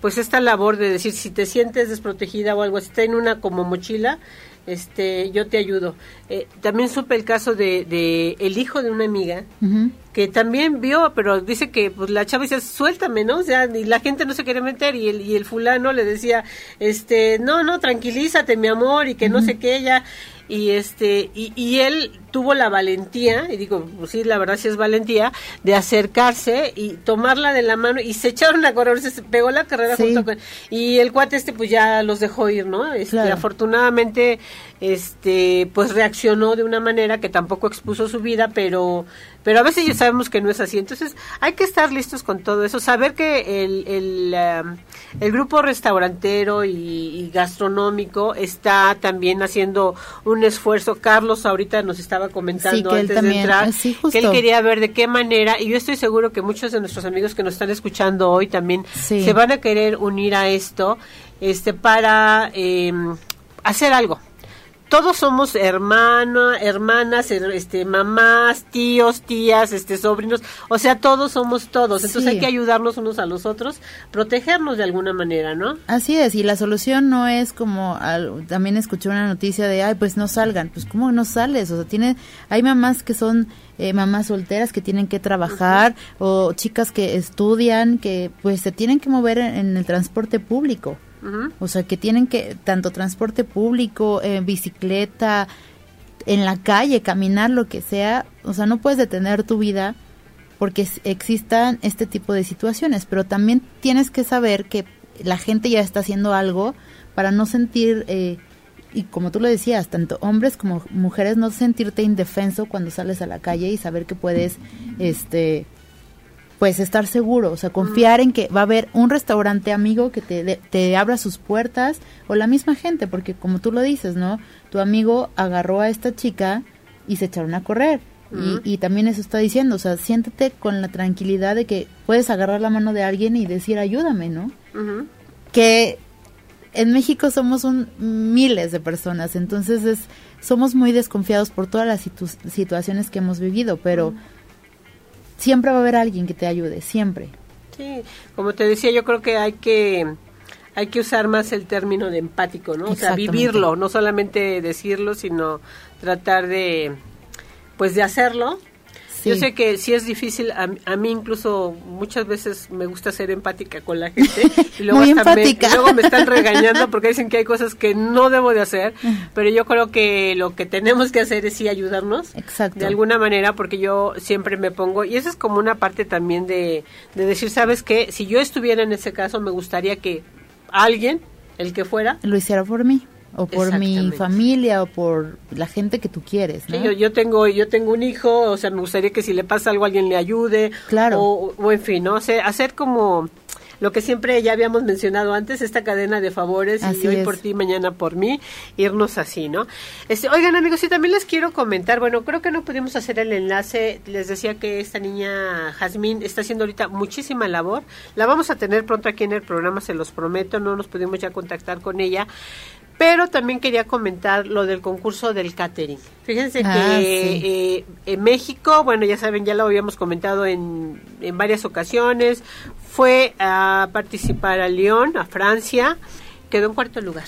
pues esta labor de decir si te sientes desprotegida o algo, si está en una como mochila, este, yo te ayudo. Eh, también supe el caso de, de, el hijo de una amiga que también vio, pero dice que pues la chava dice suéltame, ¿no? O sea, y la gente no se quiere meter y el, y el fulano le decía, este, no, no, tranquilízate, mi amor, y que no sé qué, ella y este y, y, él tuvo la valentía y digo pues sí la verdad sí es valentía de acercarse y tomarla de la mano y se echaron a correr se pegó la carrera junto con y el cuate este pues ya los dejó ir no este, afortunadamente este pues reaccionó de una manera que tampoco expuso su vida pero pero a veces ya sabemos que no es así. Entonces hay que estar listos con todo eso. Saber que el el, um, el grupo restaurantero y, gastronómico está también haciendo un esfuerzo. Carlos ahorita nos estaba comentando antes de entrar que él quería ver de qué manera y yo estoy seguro que muchos de nuestros amigos que nos están escuchando hoy también se van a querer unir a esto este para eh, hacer algo todos somos hermanas, hermanas, este, mamás, tíos, tías, este, sobrinos, o sea, todos somos todos. Entonces hay que ayudarnos unos a los otros, protegernos de alguna manera, ¿no? Así es, y la solución no es como, también escuché una noticia de, ay, pues no salgan, pues ¿cómo no sales? O sea, tiene, hay mamás que son eh, mamás solteras que tienen que trabajar o chicas que estudian, que pues se tienen que mover en el transporte público. O sea, que tienen que, tanto transporte público, eh, bicicleta, en la calle, caminar, lo que sea, o sea, no puedes detener tu vida porque existan este tipo de situaciones, pero también tienes que saber que la gente ya está haciendo algo para no sentir, eh, y como tú lo decías, tanto hombres como mujeres, no sentirte indefenso cuando sales a la calle y saber que puedes, este, pues estar seguro, o sea, confiar en que va a haber un restaurante amigo que te, te abra sus puertas o la misma gente, porque como tú lo dices, ¿no? Tu amigo agarró a esta chica y se echaron a correr. y, y, también eso está diciendo, o sea, siéntate con la tranquilidad de que puedes agarrar la mano de alguien y decir ayúdame, ¿no? Que en México somos un, miles de personas, entonces es, somos muy desconfiados por todas las situaciones que hemos vivido, pero siempre va a haber alguien que te ayude, siempre. Sí, como te decía, yo creo que hay que hay que usar más el término de empático, ¿no? O sea, vivirlo, no solamente decirlo, sino tratar de pues de hacerlo yo sé que sí es difícil, a, mí incluso muchas veces me gusta ser empática con la gente y luego, Muy empática. Me, luego me están regañando porque dicen que hay cosas que no debo de hacer, pero yo creo que lo que tenemos que hacer es sí ayudarnos Exacto. de alguna manera porque yo siempre me pongo, y esa es como una parte también de, de decir, ¿sabes qué? Si yo estuviera en ese caso me gustaría que alguien, el que fuera, lo hiciera por mí o por mi familia o por la gente que tú quieres ¿no? yo, tengo yo tengo un hijo o sea me gustaría que si le pasa algo alguien le ayude. Claro. O, en fin no o hacer como lo que siempre ya habíamos mencionado antes, esta cadena de favores, y hoy por ti, mañana por mí, irnos así, ¿no? Este, oigan amigos, y también les quiero comentar, bueno, creo que no pudimos hacer el enlace, les decía que esta niña Jazmín está haciendo ahorita muchísima labor, la vamos a tener pronto aquí en el programa, se los prometo, no nos pudimos ya contactar con ella, pero también quería comentar lo del concurso del catering. Fíjense que ah, eh, en México, bueno, ya saben, ya lo habíamos comentado en, en varias ocasiones, fue a participar a Lyon, a Francia, quedó en cuarto lugar.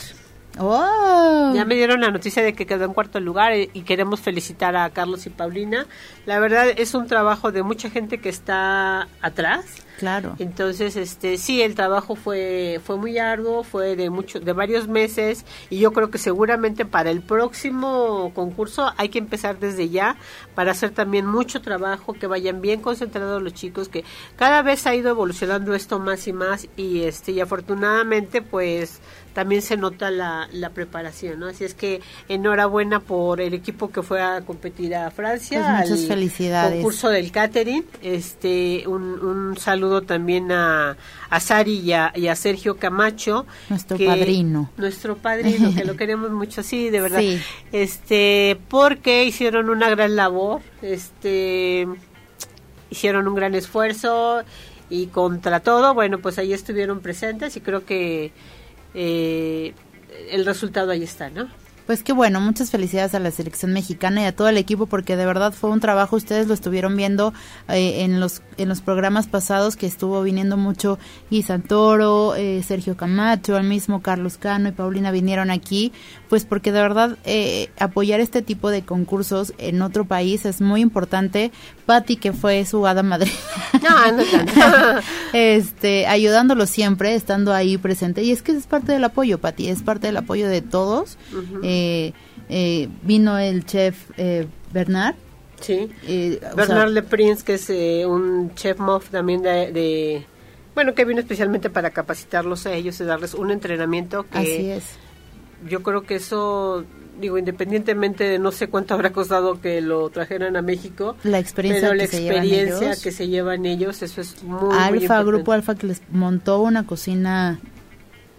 Oh. Ya me dieron la noticia de que quedó en cuarto lugar eh, y queremos felicitar a Carlos y Paulina. La verdad es un trabajo de mucha gente que está atrás Claro. Entonces, este, sí, el trabajo fue fue muy arduo, fue de mucho, de varios meses y yo creo que seguramente para el próximo concurso hay que empezar desde ya para hacer también mucho trabajo, que vayan bien concentrados los chicos, que cada vez ha ido evolucionando esto más y más y este y afortunadamente pues también se nota la, la preparación, ¿no? Así es que enhorabuena por el equipo que fue a competir a Francia. Pues muchas felicidades. Concurso del catering. Este, un, un saludo también a, a Sari y a, Sergio Camacho. Nuestro padrino. Nuestro padrino, que lo [laughs] queremos mucho, sí, de verdad. Este, porque hicieron una gran labor, este, hicieron un gran esfuerzo y contra todo, bueno, pues ahí estuvieron presentes y creo que eh, el resultado ahí está, ¿no? Pues qué bueno, muchas felicidades a la selección mexicana y a todo el equipo porque de verdad fue un trabajo, ustedes lo estuvieron viendo eh, en los en los programas pasados que estuvo viniendo mucho Guy Santoro, eh, Sergio Camacho, el mismo Carlos Cano y Paulina vinieron aquí, pues porque de verdad eh, apoyar este tipo de concursos en otro país es muy importante. Patti, que fue su hada madre, [laughs] este, ayudándolo siempre, estando ahí presente. Y es que es parte del apoyo, Patti, es parte del apoyo de todos. Eh, eh, vino el chef eh, Bernard. Sí, Bernard Le Prince, que es un chef mof también de, bueno, que vino especialmente para capacitarlos a ellos y darles un entrenamiento que... Así es. Yo creo que eso digo, independientemente de no sé cuánto habrá costado que lo trajeran a México, la experiencia, pero la experiencia se que se llevan ellos, eso es muy, Alfa, Grupo Alfa que les montó una cocina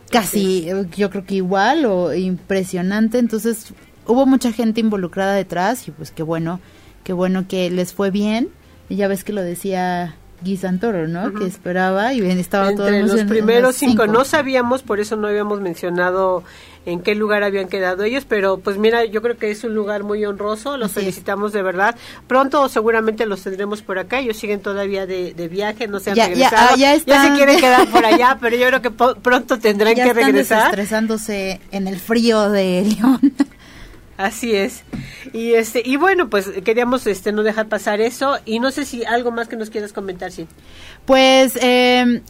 casi, yo creo que igual o impresionante, entonces hubo mucha gente involucrada detrás y pues qué bueno, qué bueno que les fue bien, y ya ves que lo decía Guy Santoro, ¿no? Que esperaba y estaba Entre todos los primeros cinco. No sabíamos, por eso no habíamos mencionado en qué lugar habían quedado ellos, pero pues mira, yo creo que es un lugar muy honroso, los felicitamos de verdad. Pronto seguramente los tendremos por acá, ellos siguen todavía de, viaje, no se han ya, regresado. Ya, ya, se quieren quedar por [laughs] allá, pero yo creo que pronto tendrán que regresar. estresándose en el frío de León. [laughs] Así es. Y este y bueno, pues queríamos este no dejar pasar eso y no sé si algo más que nos quieras comentar, sí. Pues eh,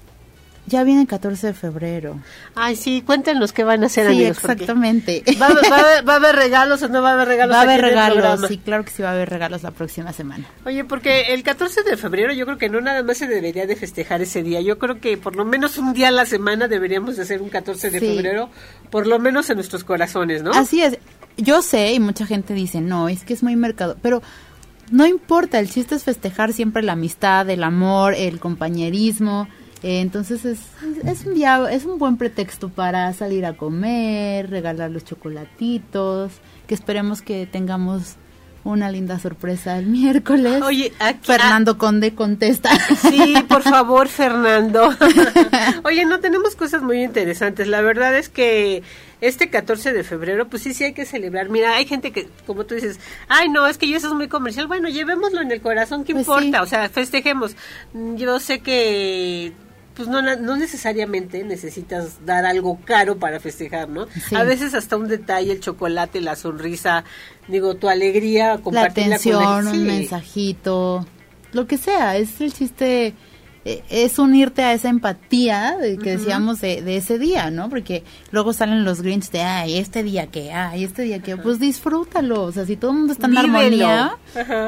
ya viene el 14 de febrero. Ay, sí, cuéntenos qué van a hacer, sí, exactamente. ¿Va, va, a haber regalos o no va a haber regalos? Va a haber regalos, sí, claro que sí va a haber regalos la próxima semana. Oye, porque el 14 de febrero yo creo que no nada más se debería de festejar ese día. Yo creo que por lo menos un día a la semana deberíamos de hacer un 14 de febrero, por lo menos en nuestros corazones, ¿no? Así es yo sé y mucha gente dice, no, es que es muy mercado, pero no importa, el chiste es festejar siempre la amistad, el amor, el compañerismo. Eh, entonces es, es, un día, es un buen pretexto para salir a comer, regalar los chocolatitos, que esperemos que tengamos una linda sorpresa el [laughs] miércoles. Oye, Fernando ah, Conde contesta. Sí, por [laughs] favor, Fernando. [laughs] Oye, no tenemos cosas muy interesantes. La verdad es que este 14 de febrero, pues sí, sí hay que celebrar. Mira, hay gente que, como tú dices, ay, no, es que yo eso es muy comercial. Bueno, llevémoslo en el corazón, ¿qué pues importa? O sea, festejemos. Yo sé que pues no, no necesariamente necesitas dar algo caro para festejar, ¿no? A veces hasta un detalle, el chocolate, la sonrisa, digo, tu alegría, compartir la atención, un mensajito, lo que sea, es el chiste e, es unirte a esa empatía de que decíamos de, de, ese día, ¿no? Porque luego salen los Grinch de, ay, este día que, ay, este día que, pues disfrútalo, o sea, si todo el mundo está en armonía,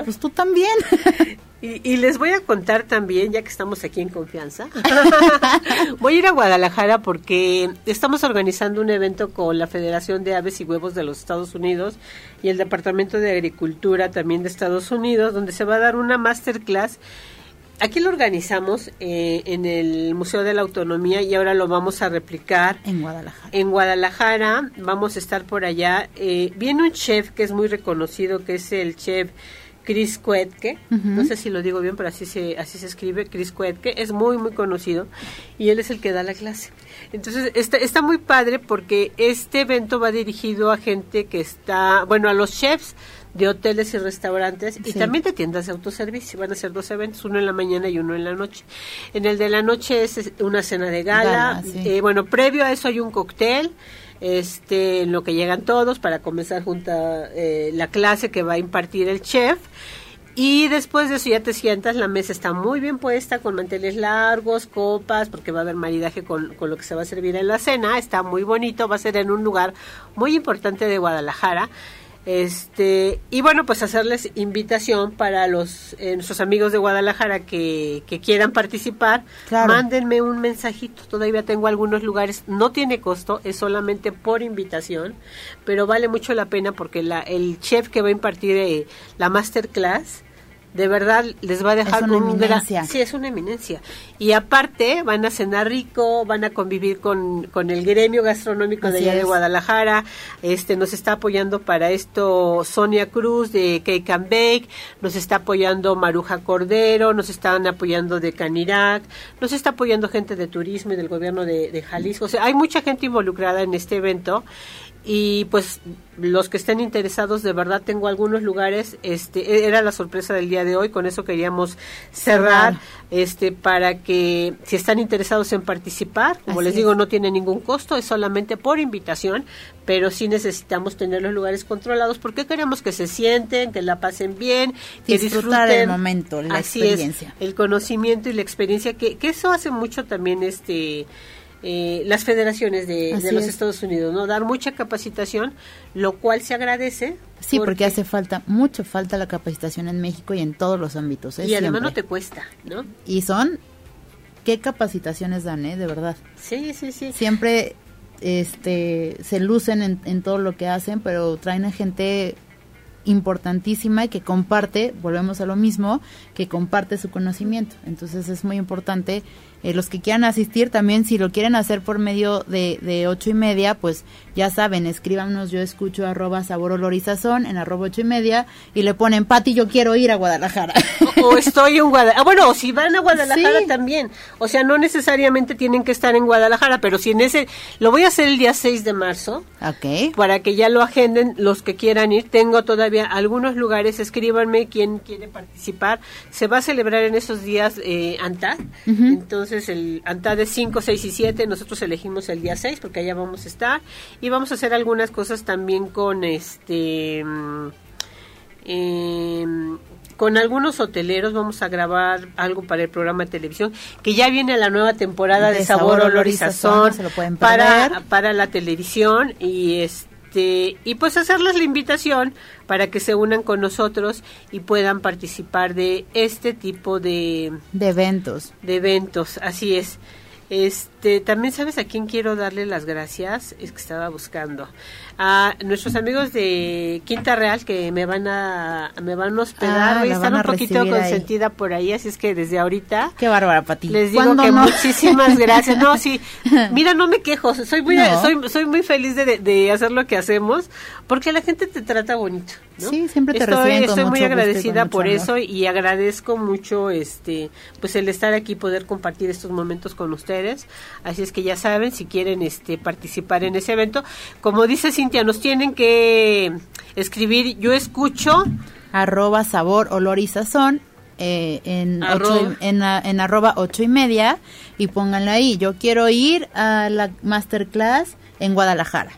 pues tú también. [laughs] Y, les voy a contar también, ya que estamos aquí en confianza, [laughs] voy a ir a Guadalajara porque estamos organizando un evento con la Federación de Aves y Huevos de los Estados Unidos y el Departamento de Agricultura también de Estados Unidos, donde se va a dar una masterclass Aquí lo organizamos eh, en el Museo de la Autonomía y ahora lo vamos a replicar en Guadalajara. En Guadalajara vamos a estar por allá. Eh, viene un chef que es muy reconocido, que es el chef Chris Kuetke. No sé si lo digo bien, pero así se así se escribe Chris Kuetke. Es muy muy conocido y él es el que da la clase. Entonces está está muy padre porque este evento va dirigido a gente que está, bueno, a los chefs de hoteles y restaurantes y también de tiendas de autoservicio. Van a ser dos eventos, uno en la mañana y uno en la noche. En el de la noche es una cena de gala. Eh, bueno, previo a eso hay un cóctel este, en lo que llegan todos para comenzar junta eh, la clase que va a impartir el chef. Y después de eso ya te sientas, la mesa está muy bien puesta, con manteles largos, copas, porque va a haber maridaje con, con, lo que se va a servir en la cena. Está muy bonito, va a ser en un lugar muy importante de Guadalajara. Este, y bueno, pues hacerles invitación para los eh, nuestros amigos de Guadalajara que, que quieran participar, mándenme un mensajito. Todavía tengo algunos lugares, no tiene costo, es solamente por invitación, pero vale mucho la pena porque la, el chef que va a impartir eh, la masterclass de verdad les va a dejar una eminencia. Sí, es una eminencia. Y aparte van a cenar rico, van a convivir con, con el gremio gastronómico de allá de Guadalajara. Este nos está apoyando para esto Sonia Cruz de Cake and Bake, nos está apoyando Maruja Cordero, nos están apoyando de Canirac, nos está apoyando gente de turismo y del gobierno de, de Jalisco. O sea, hay mucha gente involucrada en este evento y pues los que estén interesados de verdad tengo algunos lugares este e-, era la sorpresa del día de hoy con eso queríamos cerrar este para que si están interesados en participar como les digo no tiene ningún costo es solamente por invitación pero sí necesitamos tener los lugares controlados porque queremos que se sienten que la pasen bien que disfruten el momento la experiencia. el conocimiento y la experiencia que, que eso hace mucho también este eh, las federaciones de, los Estados Unidos, ¿no? Dar mucha capacitación, lo cual se agradece. Sí, porque, hace falta, mucho falta la capacitación en México y en todos los ámbitos. ¿eh? Y además no te cuesta, ¿no? Y son, ¿qué capacitaciones dan, eh? De verdad. Sí, sí, sí. Siempre este, se lucen en, en todo lo que hacen, pero traen a gente importantísima y que comparte, volvemos a lo mismo, que comparte su conocimiento. Entonces es muy importante eh, los que quieran asistir también, si lo quieren hacer por medio de, de ocho y media, pues ya saben, escríbanos, yo escucho arroba sabor olorizazón en arroba ocho y media y le ponen, Pati, yo quiero ir a Guadalajara. O, [laughs] estoy en Guadalajara. Ah, bueno, si van a Guadalajara también. O sea, no necesariamente tienen que estar en Guadalajara, pero si en ese, lo voy a hacer el día 6 de marzo. Ok. Para que ya lo agenden los que quieran ir. Tengo todavía algunos lugares, escríbanme quién quiere participar. Se va a celebrar en esos días eh, ANTAD. Entonces, el ANTAD de 5, 6 y 7, nosotros elegimos el día 6 porque allá vamos a estar. Y vamos a hacer algunas cosas también con este... Eh, con algunos hoteleros. Vamos a grabar algo para el programa de televisión que ya viene la nueva temporada de, sabor, olor y sazón, para para la televisión y este y pues hacerles la invitación para que se unan con nosotros y puedan participar de este tipo de de eventos. de eventos así es. Este, también sabes a quién quiero darle las gracias, es que estaba buscando a nuestros amigos de Quinta Real que me van a me van a hospedar, ah, están un poquito consentida por ahí, así es que desde ahorita Qué bárbara para ti. Les digo que muchísimas [laughs] gracias. No, sí. Mira, no me quejo, soy muy soy soy muy feliz de, de hacer lo que hacemos porque la gente te trata bonito. Sí, siempre te estoy, estoy muy agradecida por eso y agradezco mucho este pues el estar aquí poder compartir estos momentos con ustedes. Así es que ya saben si quieren este participar en ese evento, como dice Cintia, nos tienen que escribir yo escucho arroba sabor olor y sazón eh, en, en, en arroba ocho y media y pónganlo ahí. Yo quiero ir a la masterclass en Guadalajara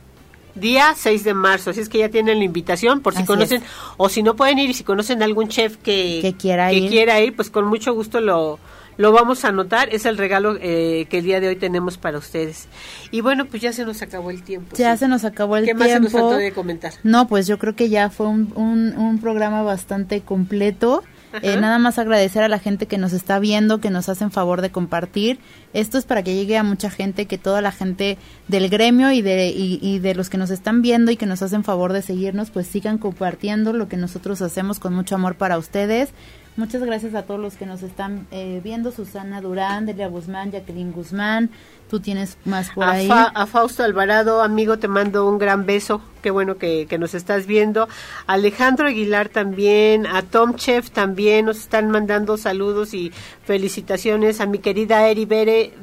día 6 de marzo. Así es que ya tienen la invitación por si conocen, o si no pueden ir y si conocen algún chef que, que, quiera, ir. quiera ir, pues con mucho gusto lo, lo vamos a anotar. Es el regalo eh, que el día de hoy tenemos para ustedes. Y bueno, pues ya se nos acabó el tiempo. Ya se nos acabó el tiempo. ¿Qué más se nos faltó de comentar? No, pues yo creo que ya fue un, un, un programa bastante completo. Eh, nada más agradecer a la gente que nos está viendo, que nos hacen favor de compartir. Esto es para que llegue a mucha gente, que toda la gente del gremio y de, y, de los que nos están viendo y que nos hacen favor de seguirnos, pues sigan compartiendo lo que nosotros hacemos con mucho amor para ustedes. Muchas gracias a todos los que nos están eh, viendo, Susana Durán, Delia Guzmán, Jacqueline Guzmán, Tú tienes más por a ahí. a Fausto Alvarado, amigo, te mando un gran beso. Qué bueno que, nos estás viendo. Alejandro Aguilar también, a Tom Chef también nos están mandando saludos y felicitaciones. A mi querida Eri Bere,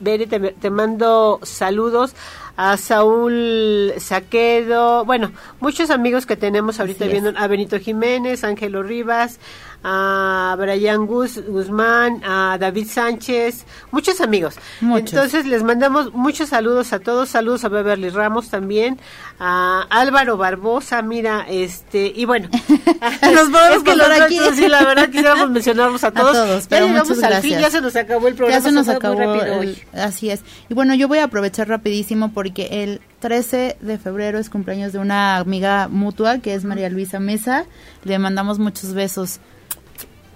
Bere te, mando saludos a Saúl Saquedo, bueno, muchos amigos que tenemos ahorita viendo, a Benito Jiménez, Ángelo Rivas, a Brian Guzmán, a David Sánchez, muchos amigos. Entonces les mandamos muchos saludos a todos, saludos a Beverly Ramos también, a Álvaro Barbosa, mira, este, y bueno, [laughs] [laughs] nos podemos es aquí. Sí, la verdad quisiéramos [laughs] mencionarlos a todos. A todos ya llegamos al fin, ya se nos acabó el programa. Ya se nos acabó, así es. Y bueno, yo voy a aprovechar rapidísimo porque el 13 de febrero es cumpleaños de una amiga mutua que es María Luisa Mesa. Le mandamos muchos besos.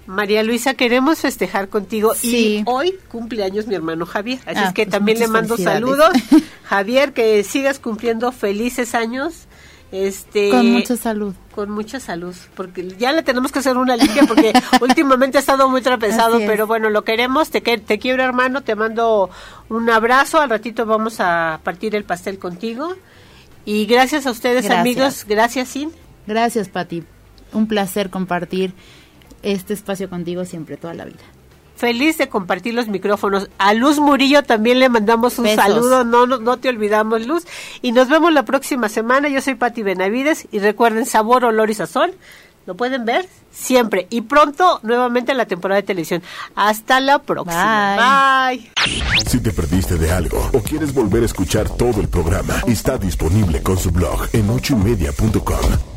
María Luisa, queremos festejar contigo y hoy cumpleaños mi hermano Javier, así es ah, que pues también le mando saludos. [laughs] Javier, que sigas cumpliendo felices años. Este, con mucha salud. Con mucha salud, porque ya le tenemos que hacer una limpia porque [laughs] últimamente ha estado muy trapezado, pero bueno, lo queremos, te, te quiero hermano, te mando un abrazo, al ratito vamos a partir el pastel contigo. Y gracias a ustedes amigos, gracias Sin. Gracias Pati, un placer compartir este espacio contigo siempre, toda la vida. Feliz de compartir los micrófonos. A Luz Murillo también le mandamos un saludo, no, no, no te olvidamos Luz. Y nos vemos la próxima semana. Yo soy Pati Benavides y recuerden sabor, olor y sazón. Lo pueden ver siempre y pronto nuevamente en la temporada de televisión. Hasta la próxima. Bye. Si te perdiste de algo o quieres volver a escuchar todo el programa, está disponible con su blog en ochoymedia.com